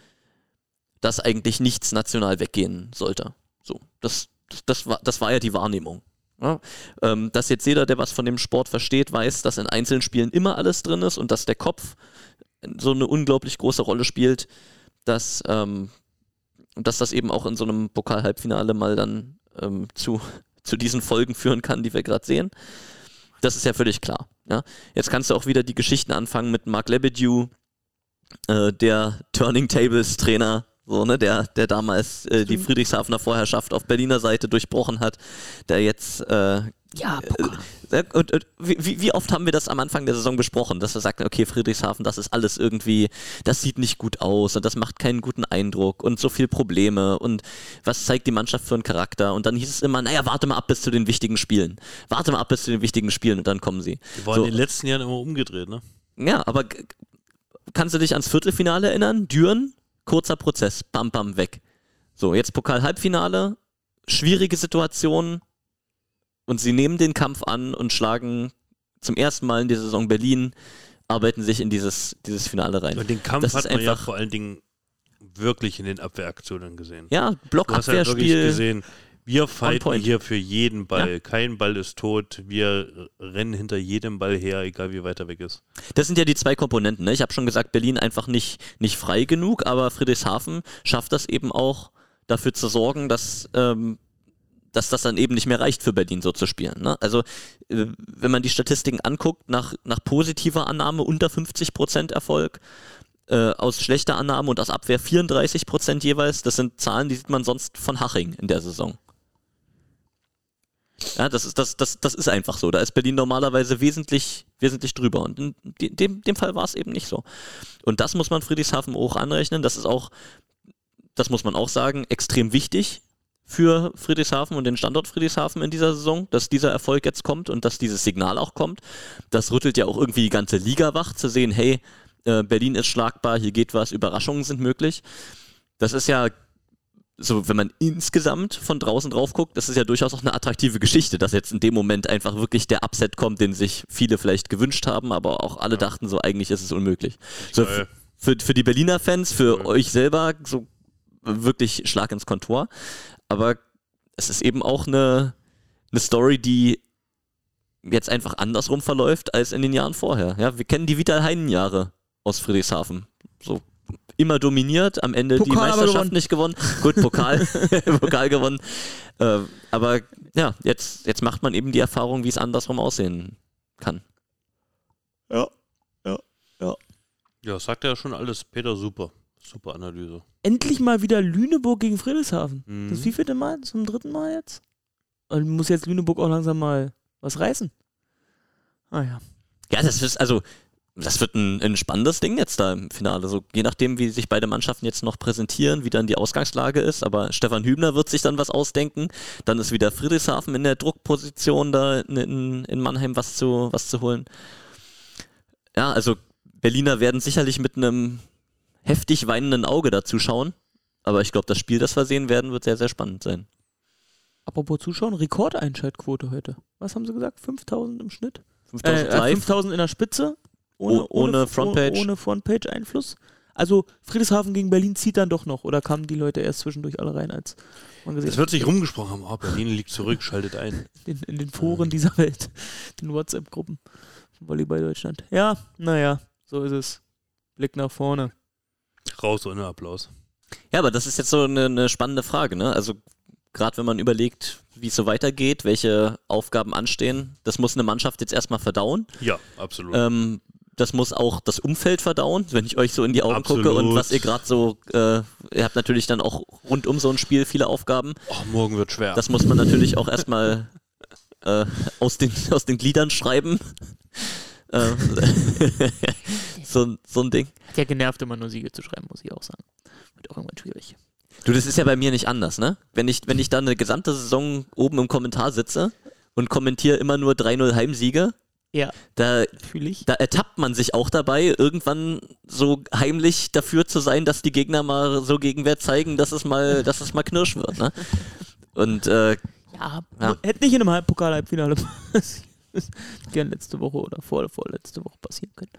dass eigentlich nichts national weggehen sollte. So, das, das, war, das war ja die Wahrnehmung. Ja, ähm, dass jetzt jeder, der was von dem Sport versteht, weiß, dass in einzelnen Spielen immer alles drin ist und dass der Kopf so eine unglaublich große Rolle spielt, dass, ähm, dass das eben auch in so einem Pokal-Halbfinale mal dann ähm, zu, [LAUGHS] zu diesen Folgen führen kann, die wir gerade sehen. Das ist ja völlig klar. Ja? Jetzt kannst du auch wieder die Geschichten anfangen mit Mark Lebedew, äh, der Turning Tables Trainer so, ne, der, der damals äh, die Friedrichshafener Vorherrschaft auf Berliner Seite durchbrochen hat, der jetzt äh, Ja, äh, und, und wie, wie oft haben wir das am Anfang der Saison besprochen, dass wir sagten, okay, Friedrichshafen, das ist alles irgendwie, das sieht nicht gut aus und das macht keinen guten Eindruck und so viel Probleme und was zeigt die Mannschaft für einen Charakter? Und dann hieß es immer, naja, warte mal ab bis zu den wichtigen Spielen. Warte mal ab bis zu den wichtigen Spielen und dann kommen sie. Die waren So. in den letzten Jahren immer umgedreht, ne? Ja, aber kannst du dich ans Viertelfinale erinnern? Düren, kurzer Prozess, bam, bam, weg. So, jetzt Pokal-Halbfinale, schwierige Situation und sie nehmen den Kampf an und schlagen zum ersten Mal in der Saison Berlin, arbeiten sich in dieses, dieses Finale rein. Und den Kampf Das hat man ja vor allen Dingen wirklich in den Abwehraktionen gesehen. Ja, Du hast ja wirklich Blockabwehrspiel. gesehen, wir fighten hier für jeden Ball. Kein Ball ist tot. Wir rennen hinter jedem Ball her, egal wie weit er weg ist. Das sind ja die zwei Komponenten. Ne? Ich habe schon gesagt, Berlin einfach nicht, nicht frei genug, aber Friedrichshafen schafft das eben auch, dafür zu sorgen, dass, ähm, dass das dann eben nicht mehr reicht für Berlin so zu spielen. Ne? Also äh, wenn man die Statistiken anguckt, nach, nach positiver Annahme unter 50% Erfolg, äh, aus schlechter Annahme und aus Abwehr 34% jeweils, das sind Zahlen, die sieht man sonst von Haching in der Saison. Ja, das ist, das, das, das ist einfach so. Da ist Berlin normalerweise wesentlich, wesentlich drüber. Und in de- dem, dem Fall war es eben nicht so. Und das muss man Friedrichshafen hoch anrechnen. Das ist auch, das muss man auch sagen, extrem wichtig für Friedrichshafen und den Standort Friedrichshafen in dieser Saison, dass dieser Erfolg jetzt kommt und dass dieses Signal auch kommt. Das rüttelt ja auch irgendwie die ganze Liga wach, zu sehen, hey, äh, Berlin ist schlagbar, hier geht was, Überraschungen sind möglich. Das ist ja so, wenn man insgesamt von draußen drauf guckt, das ist ja durchaus auch eine attraktive Geschichte, dass jetzt in dem Moment einfach wirklich der Upset kommt, den sich viele vielleicht gewünscht haben, aber auch alle dachten so, eigentlich ist es unmöglich. So, für, für die Berliner Fans, für Ja. euch selber, so wirklich Schlag ins Kontor. Aber es ist eben auch eine, eine Story, die jetzt einfach andersrum verläuft als in den Jahren vorher. Ja, wir kennen die Vital-Heinen-Jahre aus Friedrichshafen. So immer dominiert, am Ende die Pokal aber Meisterschaft nicht gewonnen. Gut, Pokal, [LAUGHS] Pokal gewonnen. Äh, aber ja, jetzt, jetzt macht man eben die Erfahrung, wie es andersrum aussehen kann. Ja, sagt ja schon alles. Peter, super. Super Analyse. Endlich mal wieder Lüneburg gegen Friedrichshafen. Mhm. Das wievielte Mal? Zum dritten Mal jetzt? Und muss jetzt Lüneburg auch langsam mal was reißen. Ah ja. Ja, das ist also, das wird ein, ein spannendes Ding jetzt da im Finale. So, je nachdem, wie sich beide Mannschaften jetzt noch präsentieren, wie dann die Ausgangslage ist. Aber Stefan Hübner wird sich dann was ausdenken. Dann ist wieder Friedrichshafen in der Druckposition, da in, in, Mannheim was zu, was zu holen. Ja, also Berliner werden sicherlich mit einem heftig weinenden Auge dazu schauen. Aber ich glaube, das Spiel, das wir sehen werden, wird sehr, sehr spannend sein. Apropos Zuschauen, Rekordeinschaltquote heute. Was haben sie gesagt? 5000 im Schnitt? 5000 Äh, äh, live. 5000 in der Spitze. Oh- ohne Frontpage. Ohne Frontpage-Einfluss. Also Friedrichshafen gegen Berlin zieht dann doch noch. Oder kamen die Leute erst zwischendurch alle rein, als man gesehen Es wird sich rumgesprochen haben, oh, Berlin liegt zurück, [LAUGHS] schaltet ein. in, in den Foren dieser Welt, [LAUGHS] den WhatsApp-Gruppen von Volleyball Deutschland. Ja, naja, so ist es. Blick nach vorne. Raus ohne Applaus. Ja, aber das ist jetzt so eine, eine spannende Frage, ne? Also gerade wenn man überlegt, wie es so weitergeht, welche Aufgaben anstehen, das muss eine Mannschaft jetzt erstmal verdauen. Ja, absolut. Ähm, das muss auch das Umfeld verdauen, wenn ich euch so in die Augen gucke und Absolut. was ihr gerade so, äh, ihr habt natürlich dann auch rund um so ein Spiel viele Aufgaben. oh, morgen wird schwer. Das muss man natürlich auch erstmal äh, aus, den, aus den Gliedern schreiben. Äh, [LAUGHS] so, so ein Ding. Hat ja genervt, immer nur Siege zu schreiben, muss ich auch sagen. Wird auch irgendwann schwierig. Du, das ist ja bei mir nicht anders, ne? Wenn ich, wenn ich dann eine gesamte Saison oben im Kommentar sitze und kommentiere immer nur 3-0 Heimsiege, Ja, da, fühle ich. da ertappt man sich auch dabei, irgendwann so heimlich dafür zu sein, dass die Gegner mal so Gegenwehr zeigen, dass es mal, dass es mal knirsch wird, ne? [LAUGHS] Und äh, Ja, Ja. hätte nicht in einem Halb Pokal-Halbfinale [LAUGHS] gern letzte Woche oder vor, vorletzte Woche passieren können.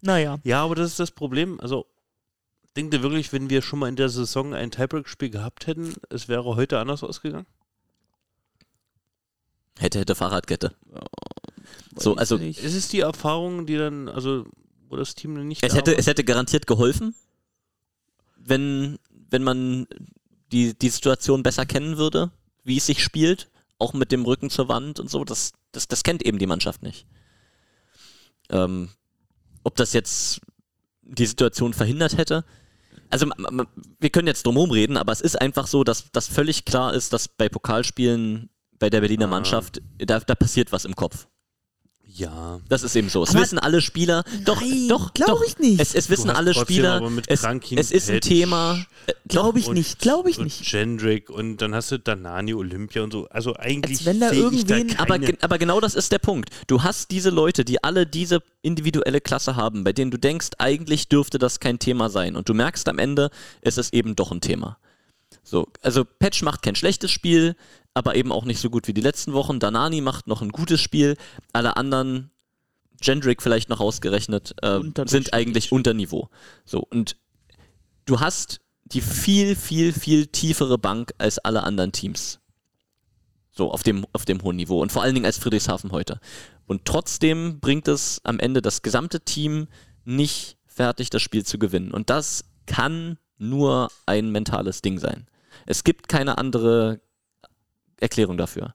Naja, Ja, aber das ist das Problem. Also, denkt ihr wirklich, wenn wir schon mal in der Saison ein Tiebreak-Spiel gehabt hätten, es wäre heute anders ausgegangen? Hätte, hätte Fahrradkette. So, also nicht. Ist es die Erfahrung, die dann, also, wo das Team dann nicht es hätte, war? es hätte garantiert geholfen, wenn, wenn man die, die Situation besser kennen würde, wie es sich spielt, auch mit dem Rücken zur Wand und so. Das, das, das kennt eben die Mannschaft nicht. Ähm, ob das jetzt die Situation verhindert hätte. Also wir können jetzt drumherum reden, aber es ist einfach so, dass das völlig klar ist, dass bei Pokalspielen bei der Berliner Ah. Mannschaft, da, da passiert was im Kopf. Ja. Das ist eben so. Es Aber- wissen alle Spieler. Doch, Nein, doch, glaub doch. ich nicht. Es, es wissen alle Spieler. Es, es ist ein Thema. Äh, Glaube ich und- nicht, glaube ich und nicht. Jendrik und dann hast du Danani, Olympia und so. Also eigentlich Als wenn da da irgendwen- keine, Aber, aber genau das ist der Punkt. Du hast diese Leute, die alle diese individuelle Klasse haben, bei denen du denkst, eigentlich dürfte das kein Thema sein. Und du merkst am Ende, ist es eben doch ein Thema. So, also Patch macht kein schlechtes Spiel, aber eben auch nicht so gut wie die letzten Wochen. Danani macht noch ein gutes Spiel. Alle anderen, Jendrik vielleicht noch ausgerechnet, äh, sind eigentlich unter Niveau. So, und du hast die viel, viel, viel tiefere Bank als alle anderen Teams. So, auf dem, auf dem hohen Niveau. Und vor allen Dingen als Friedrichshafen heute. Und trotzdem bringt es am Ende das gesamte Team nicht fertig, das Spiel zu gewinnen. Und das kann nur ein mentales Ding sein. Es gibt keine andere Erklärung dafür.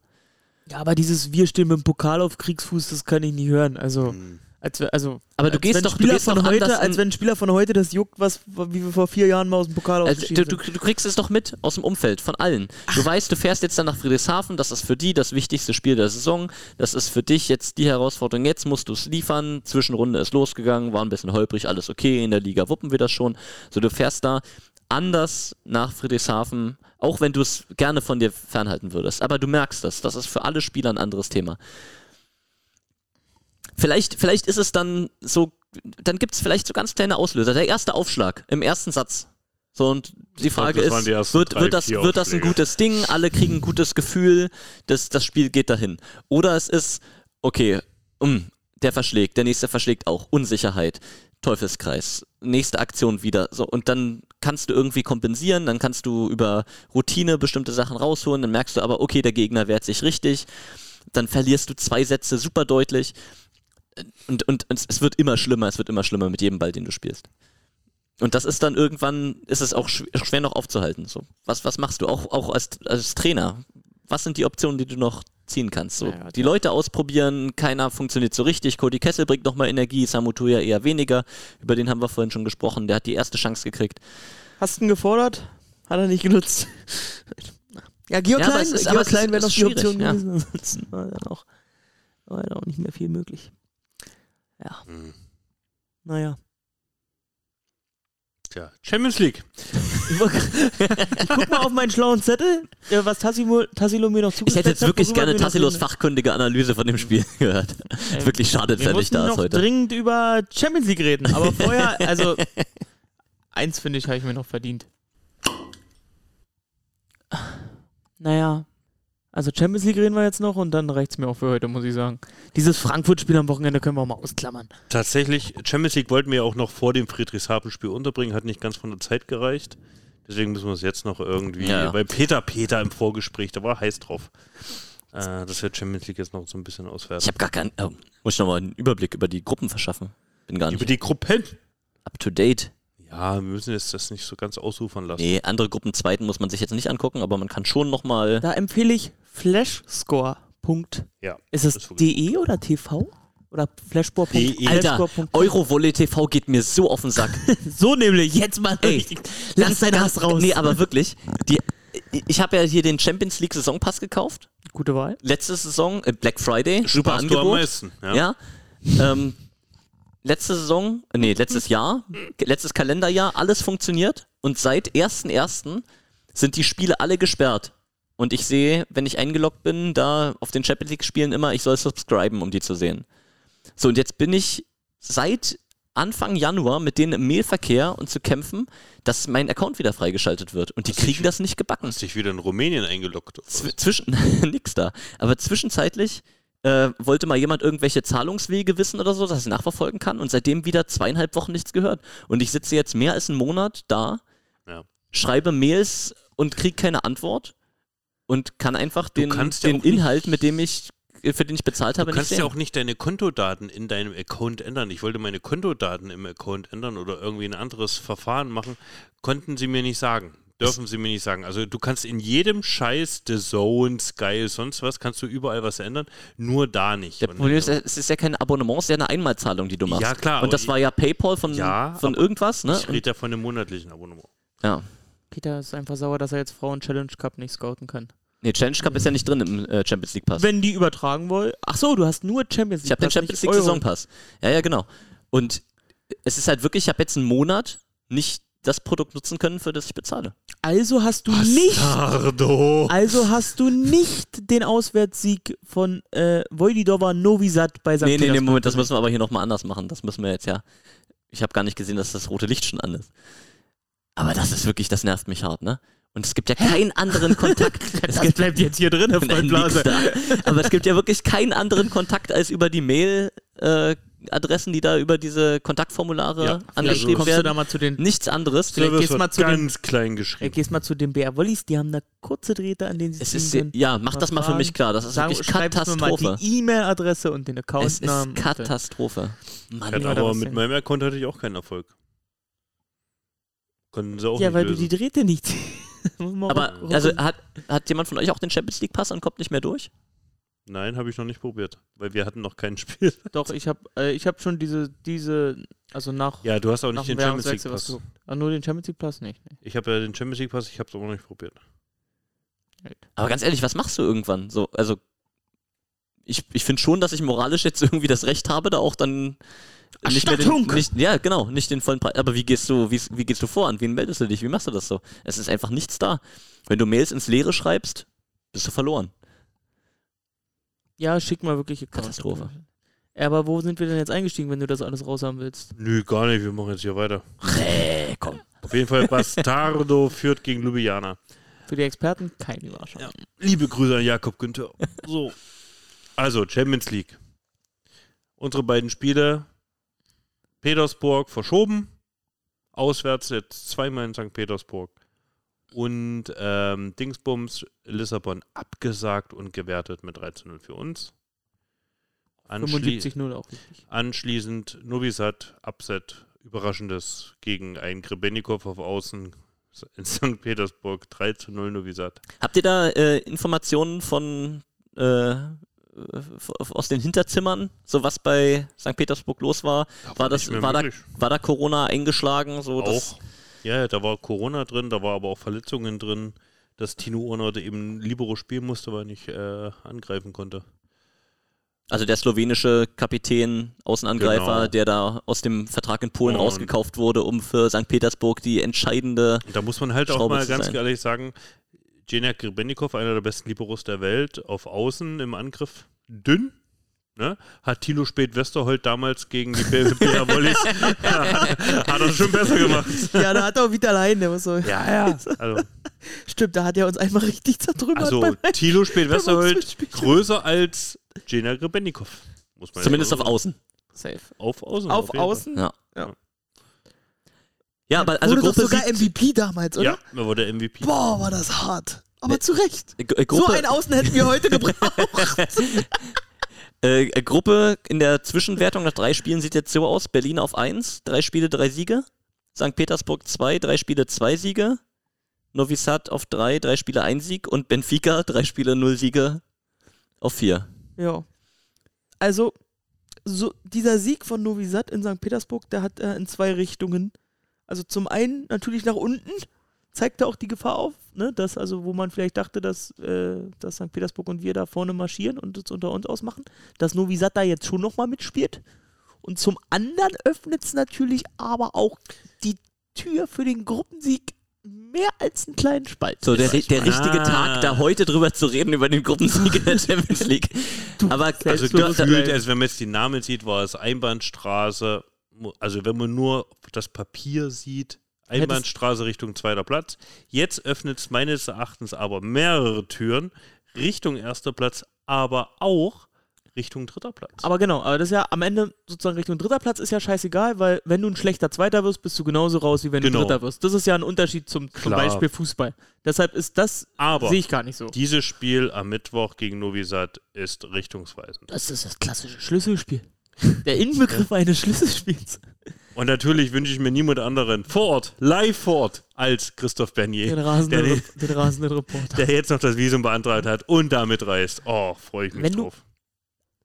Ja, aber dieses Wir stehen mit dem Pokal auf Kriegsfuß, das kann ich nie hören. Also, als, wir- also Aber du als gehst wenn doch- du Spieler gehst von doch heute, als wenn ein Spieler von heute das juckt, was wie wir vor vier Jahren mal aus dem Pokal Also, ausgeschieden du, du, du kriegst es doch mit aus dem Umfeld, von allen. Du weißt, du fährst jetzt dann nach Friedrichshafen, das ist für die das wichtigste Spiel der Saison. Das ist für dich jetzt die Herausforderung. Jetzt musst du es liefern. Zwischenrunde ist losgegangen, war ein bisschen holprig, alles okay. In der Liga wuppen wir das schon. So, du fährst da anders nach Friedrichshafen, auch wenn du es gerne von dir fernhalten würdest. Aber du merkst das. Das ist für alle Spieler ein anderes Thema. Vielleicht, vielleicht ist es dann so, dann gibt es vielleicht so ganz kleine Auslöser. Der erste Aufschlag im ersten Satz. So, und die Frage ist, die wird, drei, wird, das, wird das ein gutes Ding? Alle kriegen ein gutes Gefühl, das, das Spiel geht dahin. Oder es ist, okay, mm, der verschlägt, der nächste verschlägt auch. Unsicherheit, Teufelskreis, nächste Aktion wieder. So, und dann kannst du irgendwie kompensieren, dann kannst du über Routine bestimmte Sachen rausholen, dann merkst du aber, okay, der Gegner wehrt sich richtig. Dann verlierst du zwei Sätze super deutlich. Und, und, und es wird immer schlimmer, es wird immer schlimmer mit jedem Ball, den du spielst. Und das ist dann irgendwann, ist es auch schw- schwer noch aufzuhalten. So. Was, was machst du? Auch, auch als, als Trainer. Was sind die Optionen, die du noch ziehen kannst? So. Ja, die Leute ausprobieren, keiner funktioniert so richtig. Cody Kessel bringt nochmal Energie, Samu Tuya eher weniger. Über den haben wir vorhin schon gesprochen. Der hat die erste Chance gekriegt. Hast du ihn gefordert? Hat er nicht genutzt. [LAUGHS] ja, Georg Ja, Klein, ist- Georg Klein wäre noch die Option ja. gewesen. Ansonsten war dann auch, war dann auch nicht mehr viel möglich. Ja. Hm. Naja. Tja, Champions League. Ich, [LAUGHS] ich guck mal auf meinen schlauen Zettel, äh, was Tassilo, Tassilo mir noch Ich zugestellt hätte jetzt hat, wirklich gerne wir Tassilos fachkundige Analyse von dem Spiel [LAUGHS] gehört. Ähm, wirklich schade, dass Wir er nicht mussten da ist noch heute. dringend über Champions League reden, aber [LAUGHS] vorher, also eins finde ich, habe ich mir noch verdient. Naja, also Champions League reden wir jetzt noch und dann reicht's mir auch für heute, muss ich sagen. Dieses Frankfurt-Spiel am Wochenende können wir auch mal ausklammern. Tatsächlich, Champions League wollten wir ja auch noch vor dem Friedrichshafen-Spiel unterbringen, hat nicht ganz von der Zeit gereicht. Deswegen müssen wir es jetzt noch irgendwie, Ja, ja. bei Peter Peter im Vorgespräch, da war heiß drauf. Äh, dass wir Champions League jetzt noch so ein bisschen auswerten. Ich habe gar keinen. Oh, muss ich nochmal einen Überblick über die Gruppen verschaffen? Bin gar Über nicht die Gruppen. up to date. Ja, wir müssen jetzt das nicht so ganz ausufern lassen. Nee, andere Gruppen zweiten muss man sich jetzt nicht angucken, aber man kann schon nochmal. Da empfehle ich Flashscore. Ja. Ist es DE oder TV? Oder Flashscore. DE. Alter, Flashscore.com? Eurovolley TV geht mir so auf den Sack. [LAUGHS] So nämlich, jetzt mal Ey, richtig. Lass deinen Hass raus. Nee, aber wirklich. Die, ich habe ja hier den Champions League Saisonpass gekauft. Gute Wahl. Letzte Saison, äh, Black Friday, super Sparst du am Angebot. meisten. Ja. Ja. Ähm, letzte Saison, äh, nee, letztes Jahr, letztes Kalenderjahr, alles funktioniert und seit 1.1. sind die Spiele alle gesperrt. Und ich sehe, wenn ich eingeloggt bin, da auf den Champions League Spielen immer, ich soll subscriben, um die zu sehen. So, und jetzt bin ich seit Anfang Januar mit denen im Mailverkehr und zu kämpfen, dass mein Account wieder freigeschaltet wird. Und die Hast kriegen dich- das nicht gebacken. Hast dich wieder in Rumänien eingeloggt. Zw zwischen, [LAUGHS] nix da. Aber zwischenzeitlich äh, wollte mal jemand irgendwelche Zahlungswege wissen oder so, dass ich nachverfolgen kann und seitdem wieder zweieinhalb Wochen nichts gehört. Und ich sitze jetzt mehr als einen Monat da, Ja. schreibe Mails und kriege keine Antwort und kann einfach Du den, den Inhalt, mit dem ich, für den ich bezahlt habe, Du kannst nicht ja auch nicht deine Kontodaten in deinem Account ändern. Ich wollte meine Kontodaten im Account ändern oder irgendwie ein anderes Verfahren machen. Konnten sie mir nicht sagen. Dürfen sie mir nicht sagen. Also du kannst in jedem Scheiß The Zone, Sky, sonst was, kannst du überall was ändern, nur da nicht. Der Problem ist, es ist ja kein Abonnement, es ist ja eine Einmalzahlung, die du machst. Ja, klar, Und das war ja PayPal von, Ja, von irgendwas, ne? ich rede ja von einem monatlichen Abonnement. Ja. Peter ist einfach sauer, dass er jetzt Frauen Challenge Cup nicht scouten kann. Nee, Challenge Cup ist ja nicht drin im äh, Champions League Pass. Wenn die übertragen wollen. Ach so, du hast nur Champions League. Ich habe den Champions nicht League. Saisonpass. Ja, ja, genau. Und es ist halt wirklich, ich habe jetzt einen Monat nicht das Produkt nutzen können, für das ich bezahle. Also hast du nicht. Bastardo! Also hast du nicht den Auswärtssieg von äh, Vojdidova Novi Sad bei St. Nee, nee, nee, Moment, das müssen wir aber hier nochmal anders machen. Das müssen wir jetzt ja. Ich habe gar nicht gesehen, dass das rote Licht schon an ist. Aber das ist wirklich, das nervt mich hart, ne? Und es gibt ja keinen anderen Kontakt. [LAUGHS] es Das gibt bleibt jetzt hier drin, [LAUGHS] nix Blase. Aber es gibt ja wirklich keinen anderen Kontakt als über die Mail-Adressen, die da über diese Kontaktformulare Ja, Vielleicht angeschrieben kommst du da werden. mal zu den. Nichts anderes. Vielleicht gehst mal zu den- ganz klein Äh, geschrieben. gehst mal zu den BR Wollis, die haben da kurze Drähte, an denen sie Es ist, können. ja, mach das mal für mich klar. Das ist Sag, wirklich schreibst mir mal Katastrophe. die E-Mail-Adresse und den Es Accountnamen. ist Katastrophe. Mann, Ja, aber mit meinem Account hatte ich auch keinen Erfolg. Konnten sie auch ja, nicht weil lösen. du die Drähte nicht [LAUGHS] Aber also hat, hat jemand von euch auch den Champions League Pass und kommt nicht mehr durch? Nein, habe ich noch nicht probiert, weil wir hatten noch kein [LAUGHS] Spiel. Doch, ich habe äh, ich hab schon diese, diese, also nach, Ja, du hast auch nicht dem den Champions League Pass. Ah, nur den Champions League Pass nicht. Nee. Ich habe ja den Champions League Pass, ich habe es aber noch nicht probiert. Aber ganz ehrlich, was machst du irgendwann? So, also ich, ich finde schon, dass ich moralisch jetzt irgendwie das Recht habe, da auch dann nicht mehr den, Erstattung! nicht, ja, genau, nicht den vollen Preis. Aber wie gehst du, wie, wie gehst du vor? An wen meldest du dich? Wie machst du das so? Es ist einfach nichts da. Wenn du Mails ins Leere schreibst, bist du verloren. Ja, schick mal wirklich Account. Katastrophe. Aber wo sind wir denn jetzt eingestiegen, wenn du das alles raushaben willst? Nö, gar nicht, wir machen jetzt hier weiter. Hey, komm. Auf jeden Fall Bastardo [LAUGHS] führt gegen Ljubljana. Für die Experten keine Überraschung. Ja. Liebe Grüße an Jakob Günther. So. Also, Champions League. Unsere beiden Spiele. Petersburg verschoben. Auswärts jetzt zweimal in St. Petersburg. Und ähm, Dingsbums Lissabon abgesagt und gewertet mit 13-0 für uns. Anschli 75-0 auch richtig. Anschließend Novi Sad, Upset, Überraschendes gegen einen Grebennikov auf Außen in St. Petersburg, 3 zu 0 Novi Sad. Habt ihr da äh, Informationen von äh, aus den Hinterzimmern, so was bei St. Petersburg los war? War, das, war, da, war da Corona eingeschlagen? So, Auch. Ja, da war Corona drin, da war aber auch Verletzungen drin, dass Tino Urner eben Libero spielen musste, weil er nicht äh, angreifen konnte. Also der slowenische Kapitän, Außenangreifer, Genau. der da aus dem Vertrag in Polen Und- rausgekauft wurde, um für St. Petersburg die entscheidende. Da muss man halt auch Schraube mal zu ganz sein. ehrlich sagen, Jena Grebennikov, einer der besten Liberos der Welt, auf Außen im Angriff dünn. Ne? Hat Tilo Spät-Westerholt damals gegen die BR [LAUGHS] Wollis [LAUGHS] hat er schon besser gemacht. ja, da hat er auch wieder allein. Der muss so, Ja, ja. Also, Stimmt, da hat er uns einmal richtig zertrümmert. also Tilo Spät-Westerholt größer als. Muss man Zumindest auf Außen. Safe. Auf Außen. Auf Fall. Außen. Ja. Ja. Ja, aber also Wurde doch Gruppe, sogar Sieg, MVP damals, oder? Ja, er wurde MVP. Boah, war das hart. Aber zu Recht. G- äh, So Gruppe, ein Außen hätten wir heute gebraucht. [LAUGHS] [LAUGHS] äh, äh, Gruppe in der Zwischenwertung nach drei Spielen sieht jetzt so aus: Berlin auf 1, drei Spiele, drei Siege. St. Petersburg 2, drei Spiele, zwei Siege. Novi Sad auf 3, drei Spiele, ein Sieg. Und Benfica, drei Spiele, null Siege auf 4. ja. Also, so, dieser Sieg von Novi Sad in St. Petersburg, der hat äh, in zwei Richtungen. Also zum einen natürlich nach unten, zeigte auch die Gefahr auf, ne, dass also, wo man vielleicht dachte, dass, äh, dass St. Petersburg und wir da vorne marschieren und es unter uns ausmachen, dass Novi Sad da jetzt schon nochmal mitspielt. Und zum anderen öffnet es natürlich aber auch die Tür für den Gruppensieg mehr als einen kleinen Spalt. So, der, der richtige Ah. Tag, da heute drüber zu reden, über den Gruppensieg in der [LAUGHS] Champions League. Aber Also Selbstbewusstsein. gefühlt, also wenn man jetzt die Namen sieht, war es Einbahnstraße. Also wenn man nur das Papier sieht, Einbahnstraße Richtung zweiter Platz. Jetzt öffnet es meines Erachtens aber mehrere Türen Richtung erster Platz, aber auch Richtung dritter Platz. Aber genau, aber das ist ja am Ende sozusagen Richtung dritter Platz ist ja scheißegal, weil wenn du ein schlechter Zweiter wirst, bist du genauso raus, wie wenn Genau. du Dritter wirst. Das ist ja ein Unterschied zum, zum. Beispiel Fußball. Deshalb ist das, sehe ich gar nicht so. dieses Spiel am Mittwoch gegen Novi Sad ist richtungsweisend. Das ist das klassische Schlüsselspiel. Der Inbegriff eines Schlüsselspiels. Und natürlich wünsche ich mir niemand anderen vor Ort, live vor Ort, als Christoph Bernier, Den der, rasenden, den- Re- den rasenden Reporter. der jetzt noch das Visum beantragt hat und damit reist. Oh, freue ich mich Wenn du- drauf.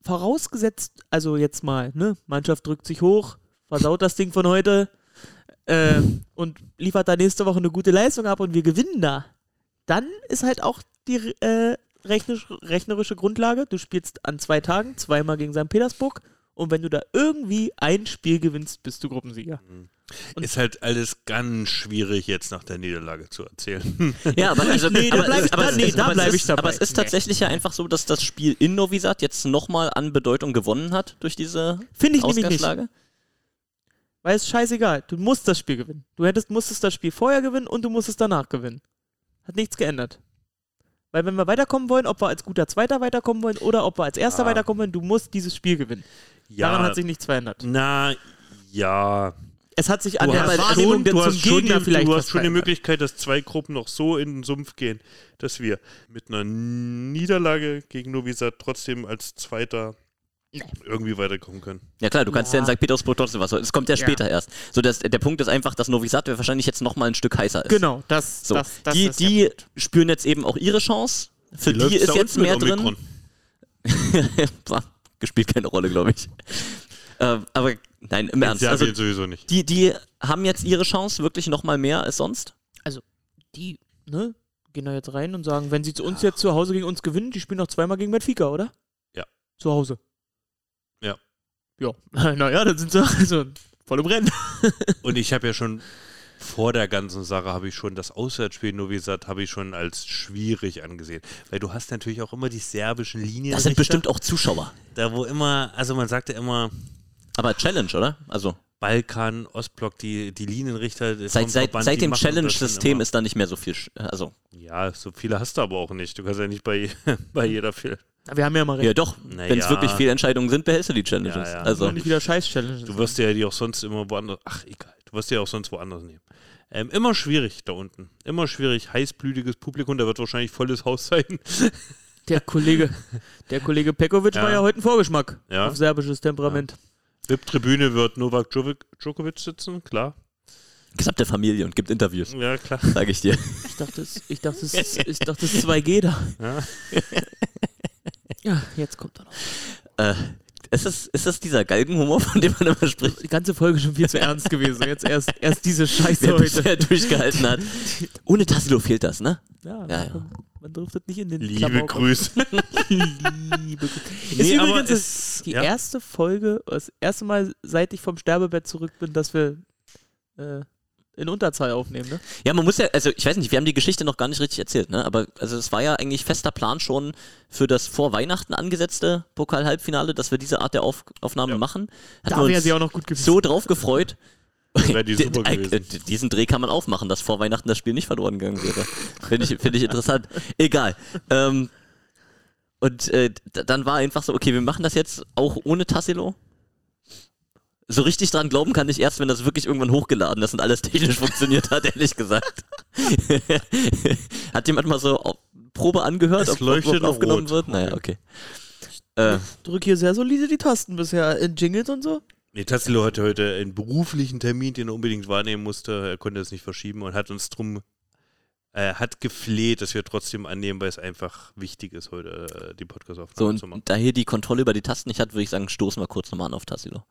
Vorausgesetzt, also jetzt mal, ne, Mannschaft drückt sich hoch, versaut das Ding von heute äh, und liefert da nächste Woche eine gute Leistung ab und wir gewinnen da. Dann ist halt auch die äh, rechnisch, rechnerische Grundlage. Du spielst an zwei Tagen, zweimal gegen St. Petersburg und wenn du da irgendwie ein Spiel gewinnst, bist du Gruppensieger. Und- Ist halt alles ganz schwierig jetzt nach der Niederlage zu erzählen. [LAUGHS] Ja, aber, also, Nee, da aber, bleib ich- aber, da- nee, es- da aber bleib ist, ich dabei. Aber es ist Nee. tatsächlich ja einfach so, dass das Spiel in Novi Sad jetzt nochmal an Bedeutung gewonnen hat durch diese Finde ich nämlich nicht. Weil es ist scheißegal. Du musst das Spiel gewinnen. Du hättest, musstest das Spiel vorher gewinnen und du musstest danach gewinnen. Hat nichts geändert. Weil wenn wir weiterkommen wollen, ob wir als guter Zweiter weiterkommen wollen oder ob wir als Erster Ah. weiterkommen wollen, du musst dieses Spiel gewinnen. Daran hat sich nichts verändert. na, ja. Es hat sich an Du der Wahrnehmung der zum Gegner die, vielleicht du hast schon die. Möglichkeit, dass zwei Gruppen noch so in den Sumpf gehen, dass wir mit einer Niederlage gegen Novi Sad trotzdem als Zweiter irgendwie weiterkommen können. Ja klar, du kannst ja, Ja. in St. Petersburg trotzdem was. Es kommt ja Ja. später erst. So, dass, der Punkt ist einfach, dass Novi Sad wahrscheinlich jetzt nochmal ein Stück heißer ist. Genau, das, So, das, das die ist die spüren jetzt eben auch ihre Chance. Für die läuft's ist jetzt mehr drin. Omikron? [LAUGHS] Gespielt keine Rolle, glaube ich. [LAUGHS] ähm, aber nein, im Ernst. Also, sowieso nicht. die, die haben jetzt ihre Chance wirklich nochmal mehr als sonst. Die, ne, gehen da jetzt rein und sagen, wenn sie zu uns jetzt zu Hause gegen uns gewinnen, die spielen noch zweimal gegen Benfica, oder? Ja. Zu Hause. Ja. Ja, [LAUGHS] naja, dann sind sie [LAUGHS] also voll im Rennen. [LAUGHS] Und ich habe ja schon vor der ganzen Sache habe ich schon das Auswärtsspiel Novi Sad habe ich schon als schwierig angesehen, weil du hast natürlich auch immer die serbischen Linien. Das sind bestimmt auch Zuschauer. da wo immer, also man sagte immer Aber Challenge, oder? Also Balkan, Ostblock, die die Linienrichter seit, seit, Verband, seit dem Challenge-System ist da nicht mehr so viel. Also, ja, so viele hast du aber auch nicht. Du kannst ja nicht bei bei jeder Fehl. Wir haben ja mal recht. ja doch, wenn es ja. wirklich Fehlentscheidungen sind, behältst du die Challenges. Ja, ja. Also, Und nicht wieder Scheiß-Challenges. Du wirst ja die auch sonst immer woanders. Ach egal, du wirst ja auch sonst woanders nehmen. Ähm, immer schwierig da unten. Immer schwierig. Heißblütiges Publikum, da wird wahrscheinlich volles Haus sein. [LAUGHS] Der Kollege, der Kollege Pekovic Ja. war ja heute ein Vorgeschmack Ja. auf serbisches Temperament. VIP-Tribüne wird Novak Djokovic- sitzen, klar. gesamte Familie und gibt Interviews, Ja, klar. sage ich dir. Ich dachte, es, ich dachte, es, [LAUGHS] ist- ich dachte, es ist 2G da. Ja. [LAUGHS] Ja, jetzt kommt er noch. Äh, ist, das, ist das dieser Galgenhumor, von dem man immer spricht? Die ganze Folge schon viel zu [LAUGHS] ernst gewesen. Jetzt erst, erst [LAUGHS] diese Scheiße Wer heute. bisher durchgehalten hat. Ohne Tassilo fehlt das, ne? Ja, Ja, ja. Man driftet nicht in den Liebe Klamauk. Grüße. [LAUGHS] Liebe Grüße. Ist Nee, aber übrigens es- die ja. erste Folge, das erste Mal, seit ich vom Sterbebett zurück bin, dass wir äh, in Unterzahl aufnehmen, ne? Ja, man muss ja, also ich weiß nicht, wir haben die Geschichte noch gar nicht richtig erzählt, ne? Aber also es war ja eigentlich fester Plan schon für das vor Weihnachten angesetzte Pokal-Halbfinale, dass wir diese Art der Auf Aufnahme Ja. machen. Hatten Da wir wäre uns sie auch noch gut gewesen. so drauf gefreut. [LAUGHS] Die super D- gewesen. äh, Diesen Dreh kann man aufmachen, dass vor Weihnachten das Spiel nicht verloren gegangen wäre. Finde ich, find ich interessant. Egal. Ähm, und äh, dann war einfach so, okay, wir machen das jetzt auch ohne Tassilo. So richtig dran glauben kann ich erst, wenn das wirklich irgendwann hochgeladen ist und alles technisch funktioniert hat, ehrlich gesagt. [LAUGHS] hat jemand mal so auf- Probe angehört, Es ob, ob, aufgenommen rot. wird? Naja, okay. Äh, Drück hier sehr solide die Tasten bisher in Jingles und so. Nee, Tassilo hatte heute einen beruflichen Termin, den er unbedingt wahrnehmen musste. Er konnte es nicht verschieben und hat uns drum, äh, hat gefleht, dass wir trotzdem annehmen, weil es einfach wichtig ist, heute äh, die so, Podcast-Aufnahme zu machen. und da hier die Kontrolle über die Tasten nicht hat, würde ich sagen, stoßen wir kurz nochmal an auf Tassilo.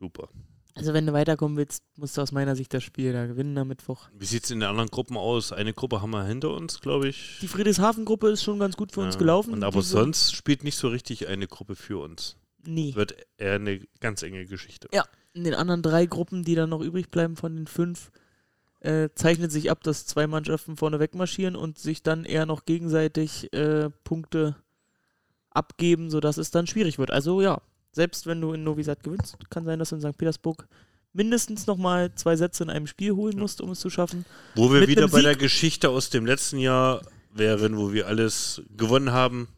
Super. Also wenn du weiterkommen willst, musst du aus meiner Sicht das Spiel da gewinnen am Mittwoch. Wie sieht es in den anderen Gruppen aus? Eine Gruppe haben wir hinter uns, glaube ich. Die Friedrichshafen-Gruppe ist schon ganz gut für uns Ja. gelaufen. Und aber sonst spielt nicht so richtig eine Gruppe für uns. Nee. Wird eher eine ganz enge Geschichte. Ja. In den anderen drei Gruppen, die dann noch übrig bleiben von den fünf, äh, zeichnet sich ab, dass zwei Mannschaften vorne wegmarschieren und sich dann eher noch gegenseitig äh, Punkte abgeben, sodass es dann schwierig wird. Also ja, selbst wenn du in Novi Sad gewinnst, kann sein, dass du in St. Petersburg mindestens nochmal zwei Sätze in einem Spiel holen musst, um es zu schaffen. Wo wir Mit wieder bei der Geschichte aus dem letzten Jahr wären, wo wir alles gewonnen haben.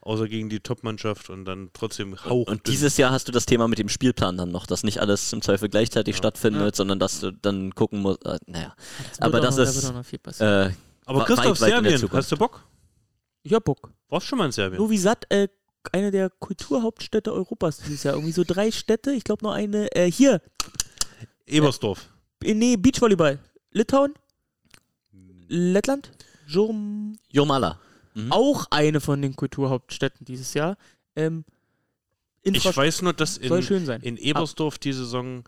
außer gegen die Topmannschaft und dann trotzdem Hauch. Und dieses Jahr hast du das Thema mit dem Spielplan dann noch, dass nicht alles im Zweifel gleichzeitig stattfindet, sondern dass du dann gucken musst. Äh, naja, wird aber das noch, da ist. passieren. Äh, Aber weit, Christoph, weit der Serbien, hast du Bock? ich hab Bock. Warst schon mal in Serbien? Wie satt, äh, eine der Kulturhauptstädte Europas dieses Jahr. Irgendwie so drei Städte. Ich glaube noch eine, äh, hier, Ebersdorf. äh, nee, Beachvolleyball. Litauen? Lettland? Jom Jomala. Mhm. auch eine von den Kulturhauptstädten dieses Jahr. Ähm, Ich weiß nur, dass soll in, schön sein. in Ebersdorf die Saison,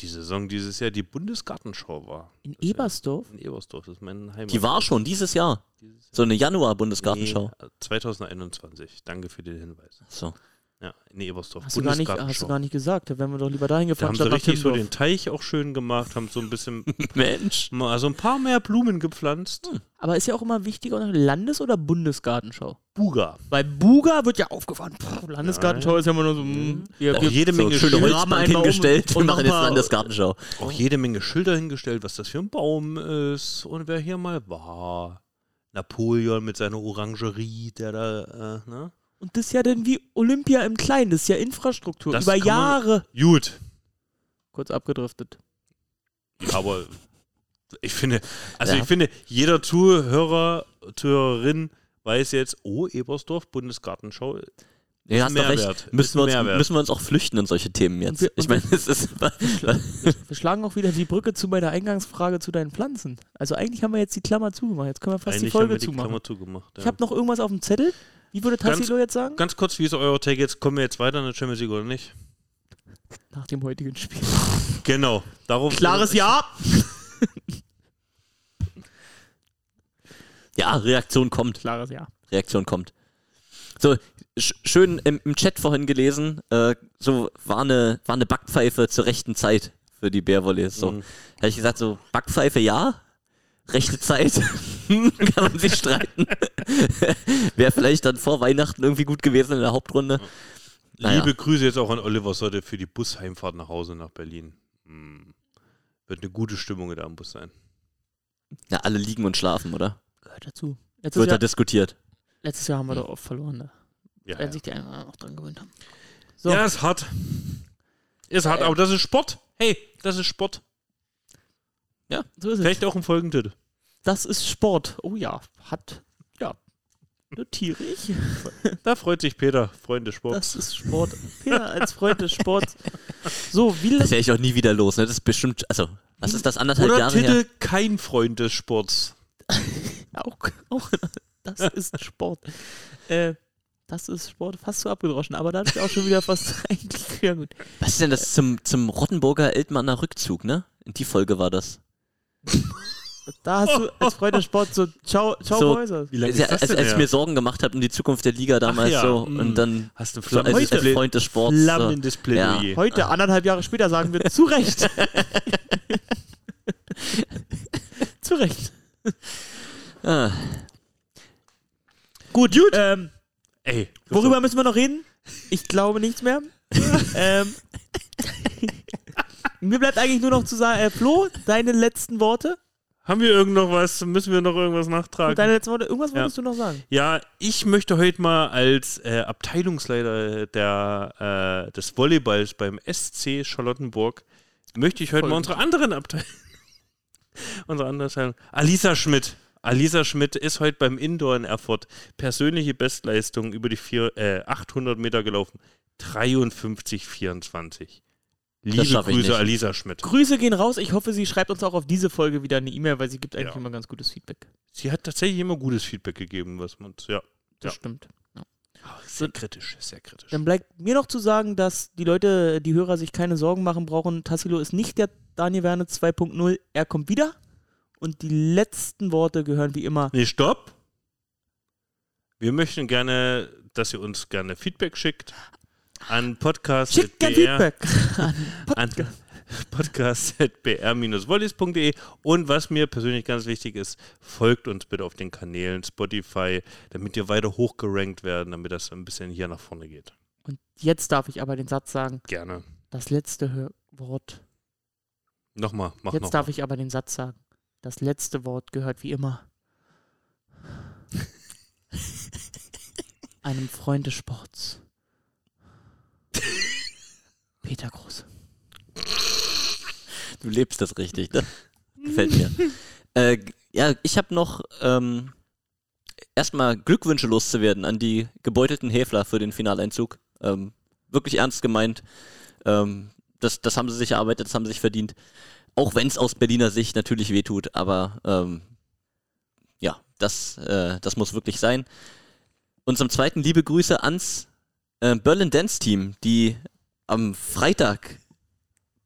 die Saison dieses Jahr die Bundesgartenschau war. In Ebersdorf? In Ebersdorf, das ist mein Heimat. Die war schon dieses Jahr. So eine Januar-Bundesgartenschau. Nee, 2021. Danke für den Hinweis. So. Ja, in Ebersdorf. Hast du, gar nicht, hast du gar nicht gesagt. Da wären wir doch lieber dahin Da gefahren, haben sie richtig so den Teich auch schön gemacht, haben so ein bisschen, [LAUGHS] Mensch. also ein paar mehr Blumen gepflanzt. Aber ist ja auch immer wichtiger, Landes- oder Bundesgartenschau? Buga. Weil Buga wird ja aufgefahren. Puh, Landesgartenschau ist ja immer nur so. Mh, wir, Auch jede So, Menge schöne Schilder, Holz- Holzbank einmal um hingestellt und machen jetzt Landesgartenschau. auch jede Menge Schilder hingestellt, was das für ein Baum ist und wer hier mal war. Napoleon mit seiner Orangerie, der da, äh, ne? Und das ist ja dann wie Olympia im Kleinen. Das ist ja Infrastruktur. Das Über kann man- Jahre. Gut. Kurz abgedriftet. Aber ich finde, also Ja. ich finde, jeder Zuhörer, Zuhörerin weiß jetzt, oh, Ebersdorf, Bundesgartenschau. Ja, hast Mehrwert. recht. Müssen wir, uns, Mehrwert. müssen wir uns auch flüchten in solche Themen jetzt. wir- ich meine, es ist. Wir schlagen auch wieder die Brücke zu meiner Eingangsfrage zu deinen Pflanzen. Also eigentlich haben wir jetzt die Klammer zugemacht. Jetzt können wir fast Eigentlich die Folge haben wir die zumachen. Klammer zugemacht. Ja. Ich habe noch irgendwas auf dem Zettel. Wie würde Ganz- Tassilo jetzt sagen? Ganz kurz, wie ist euer Take jetzt? Kommen wir jetzt weiter in der Champions League oder nicht? Nach dem heutigen Spiel. [LAUGHS] Genau. Darauf Klares Ja. [LAUGHS] ja, Reaktion kommt. Klares Ja. Reaktion kommt. So, sch schön im, im Chat vorhin gelesen, äh, so war eine, war eine Backpfeife zur rechten Zeit für die Bärwolle. So, Mhm. hätte ich gesagt, so Backpfeife ja, rechte Zeit, [LAUGHS] kann man sich streiten. [LAUGHS] Wäre vielleicht dann vor Weihnachten irgendwie gut gewesen in der Hauptrunde. Naja. Liebe Grüße jetzt auch an Oliver Sotte für die Busheimfahrt nach Hause nach Berlin. Hm. Wird eine gute Stimmung da am Bus sein. Ja, alle liegen und schlafen, oder? Gehört dazu. Letztes Wird da Jahr, diskutiert. letztes Jahr haben wir doch oft verloren. Da Ja, werden ja. sich die einen oder anderen noch dran gewöhnt haben. So. ja ist hart. Ist hart, aber das ist Sport. Hey, das ist Sport. So ist es. Vielleicht auch ein Folgentitel. Das ist Sport. Oh ja. Hat. Ja. Notiere ich. [LAUGHS] Da freut sich Peter, Freunde Sport. Das ist Sport. Peter als Freund des Sports. So, wie Das wäre ich auch nie wieder los. Ne? Das ist bestimmt, also, was ist das, anderthalb Oder Jahre Titel her? Kein Freund des Sports. [LAUGHS] auch, auch das ist Sport. Äh, das ist Sport fast so abgedroschen, aber da ist auch schon wieder fast [LAUGHS] eigentlich ja gut. Was ist denn das zum, zum Rottenburger Eltmanner Rückzug, ne? In die Folge war das. Da hast du als Freund des Sports so Ciao, ciao So. Wie Ja, als, als ich mir Sorgen gemacht habe um die Zukunft der Liga damals ja, so und dann Hast du so als, als Freund des Sports. So. flammendes Plädoyer. Heute, anderthalb Jahre später, sagen wir zu Recht. [LAUGHS] zu Recht. Ah, Gut, gut. Ähm, Ey, worüber müssen wir noch reden? Ich glaube nichts mehr. [LAUGHS] ähm, mir bleibt eigentlich nur noch zu sagen, äh, Flo, deine letzten Worte. Haben wir irgend noch was? Müssen wir noch irgendwas nachtragen? Deine letzten Worte. Irgendwas Ja. wolltest du noch sagen? Ja, ich möchte heute mal als äh, Abteilungsleiter der, äh, des Volleyballs beim SC Charlottenburg, möchte ich heute Voll mal unsere anderen Abteilung, [LAUGHS] unsere andere Abteilung, Alisa Schmidt. Alisa Schmidt ist heute beim Indoor in Erfurt persönliche Bestleistung über die vier, äh, 800 Meter gelaufen. 53,24. Liebe Grüße. Alisa Schmidt. Grüße gehen raus. Ich hoffe, sie schreibt uns auch auf diese Folge wieder eine E-Mail, weil sie gibt eigentlich Ja. immer ganz gutes Feedback. Sie hat tatsächlich immer gutes Feedback gegeben, was man, ja. Das Ja. stimmt. Sehr kritisch, sehr kritisch. Dann bleibt mir noch zu sagen, dass die Leute, die Hörer sich keine Sorgen machen brauchen. Tassilo ist nicht der Daniel Werne 2.0. Er kommt wieder. Und die letzten Worte gehören wie immer. Nee, stopp. Wir möchten gerne, dass ihr uns gerne Feedback schickt an podcast Schickt gern Feedback. [LAUGHS] an podcast.br-wollis.de und was mir persönlich ganz wichtig ist, folgt uns bitte auf den Kanälen Spotify, damit wir weiter hochgerankt werden, damit das ein bisschen hier nach vorne geht. Und jetzt darf ich aber den Satz sagen, Gerne. das letzte Wort. Nochmal, mach Jetzt noch. darf ich aber den Satz sagen. Das letzte Wort gehört wie immer. [LAUGHS] einem Freund des Sports. Peter Groß. Du lebst das richtig, ne? Gefällt mir. äh, ja, ich habe noch ähm, erstmal Glückwünsche loszuwerden an die gebeutelten Häfler für den Finaleinzug. Ähm, wirklich ernst gemeint. Ähm, das, das haben sie sich erarbeitet, das haben sie sich verdient. Auch wenn es aus Berliner Sicht natürlich wehtut, aber ähm, ja, das, äh, das muss wirklich sein. Und zum Zweiten liebe Grüße ans äh, Berlin Dance Team, die am Freitag,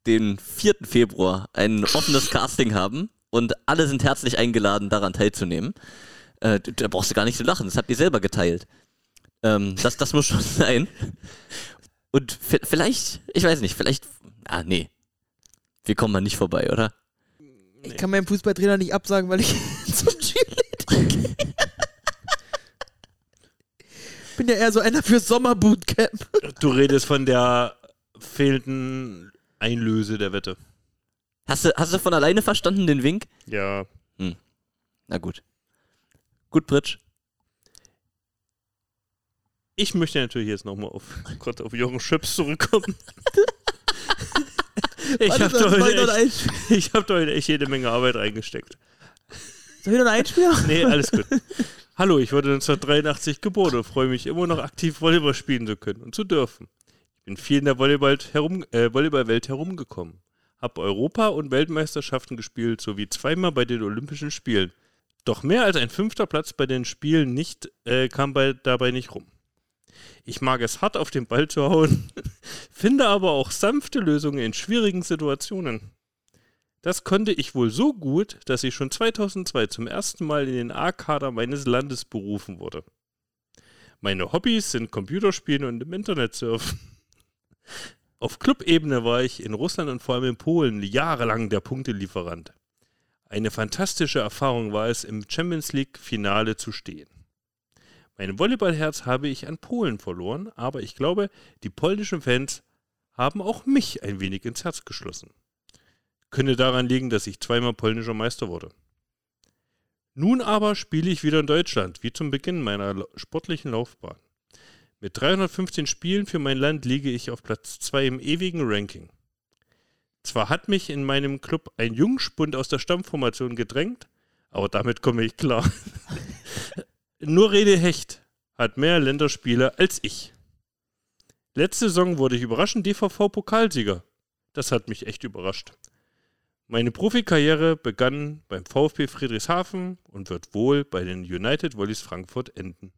den 4. Februar, ein offenes Casting haben und alle sind herzlich eingeladen, daran teilzunehmen. Äh, da brauchst du gar nicht zu lachen, das habt ihr selber geteilt. Ähm, das, das muss schon [LAUGHS] sein. Und vielleicht, ich weiß nicht, vielleicht, ah nee, wir kommen mal nicht vorbei, oder? Ich kann meinem Fußballtrainer nicht absagen, weil ich [LAUGHS] zum Cheerleading [LAUGHS] gehe. Bin ja eher so einer für Sommerbootcamp. Du redest von der fehlenden Einlöse der Wette. Hast du, hast du von alleine verstanden den Wink? Ja. Na gut. Gut, Pritsch. Ich möchte natürlich jetzt nochmal auf, Gott, auf Jochen Schöps zurückkommen. [LAUGHS] ich habe da, heute echt- [LAUGHS] ich hab da heute echt jede Menge Arbeit reingesteckt. Soll ich noch einen Einspieler? Nee, alles gut. [LAUGHS] Hallo, ich wurde 1983 geboren und freue mich immer noch aktiv Volleyball spielen zu können und zu dürfen. Ich bin viel in der Volleyball herum, äh, Volleyballwelt herumgekommen, habe Europa- und Weltmeisterschaften gespielt sowie zweimal bei den Olympischen Spielen. Doch mehr als ein fünfter Platz bei den Spielen nicht, äh, kam bei, dabei nicht rum. Ich mag es hart auf den Ball zu hauen, [LAUGHS] finde aber auch sanfte Lösungen in schwierigen Situationen. Das konnte ich wohl so gut, dass ich schon 2002 zum ersten Mal in den A-Kader meines Landes berufen wurde. Meine Hobbys sind Computerspielen und im Internet surfen. [LAUGHS] Auf Clubebene war ich in Russland und vor allem in Polen jahrelang der Punktelieferant. Eine fantastische Erfahrung war es, im Champions League-Finale zu stehen. Mein Volleyballherz habe ich an Polen verloren, aber ich glaube, die polnischen Fans haben auch mich ein wenig ins Herz geschlossen. Könnte daran liegen, dass ich zweimal polnischer Meister wurde. Nun aber spiele ich wieder in Deutschland, wie zum Beginn meiner sportlichen Laufbahn. Mit 315 Spielen für mein Land liege ich auf Platz 2 im ewigen Ranking. Zwar hat mich in meinem Club ein Jungspund aus der Stammformation gedrängt, aber damit komme ich klar. [LAUGHS] Nur Rede Hecht hat mehr Länderspiele als ich. Letzte Saison wurde ich überraschend DVV-Pokalsieger. Das hat mich echt überrascht. Meine Profikarriere begann beim VfB Friedrichshafen und wird wohl bei den United Volleys Frankfurt enden.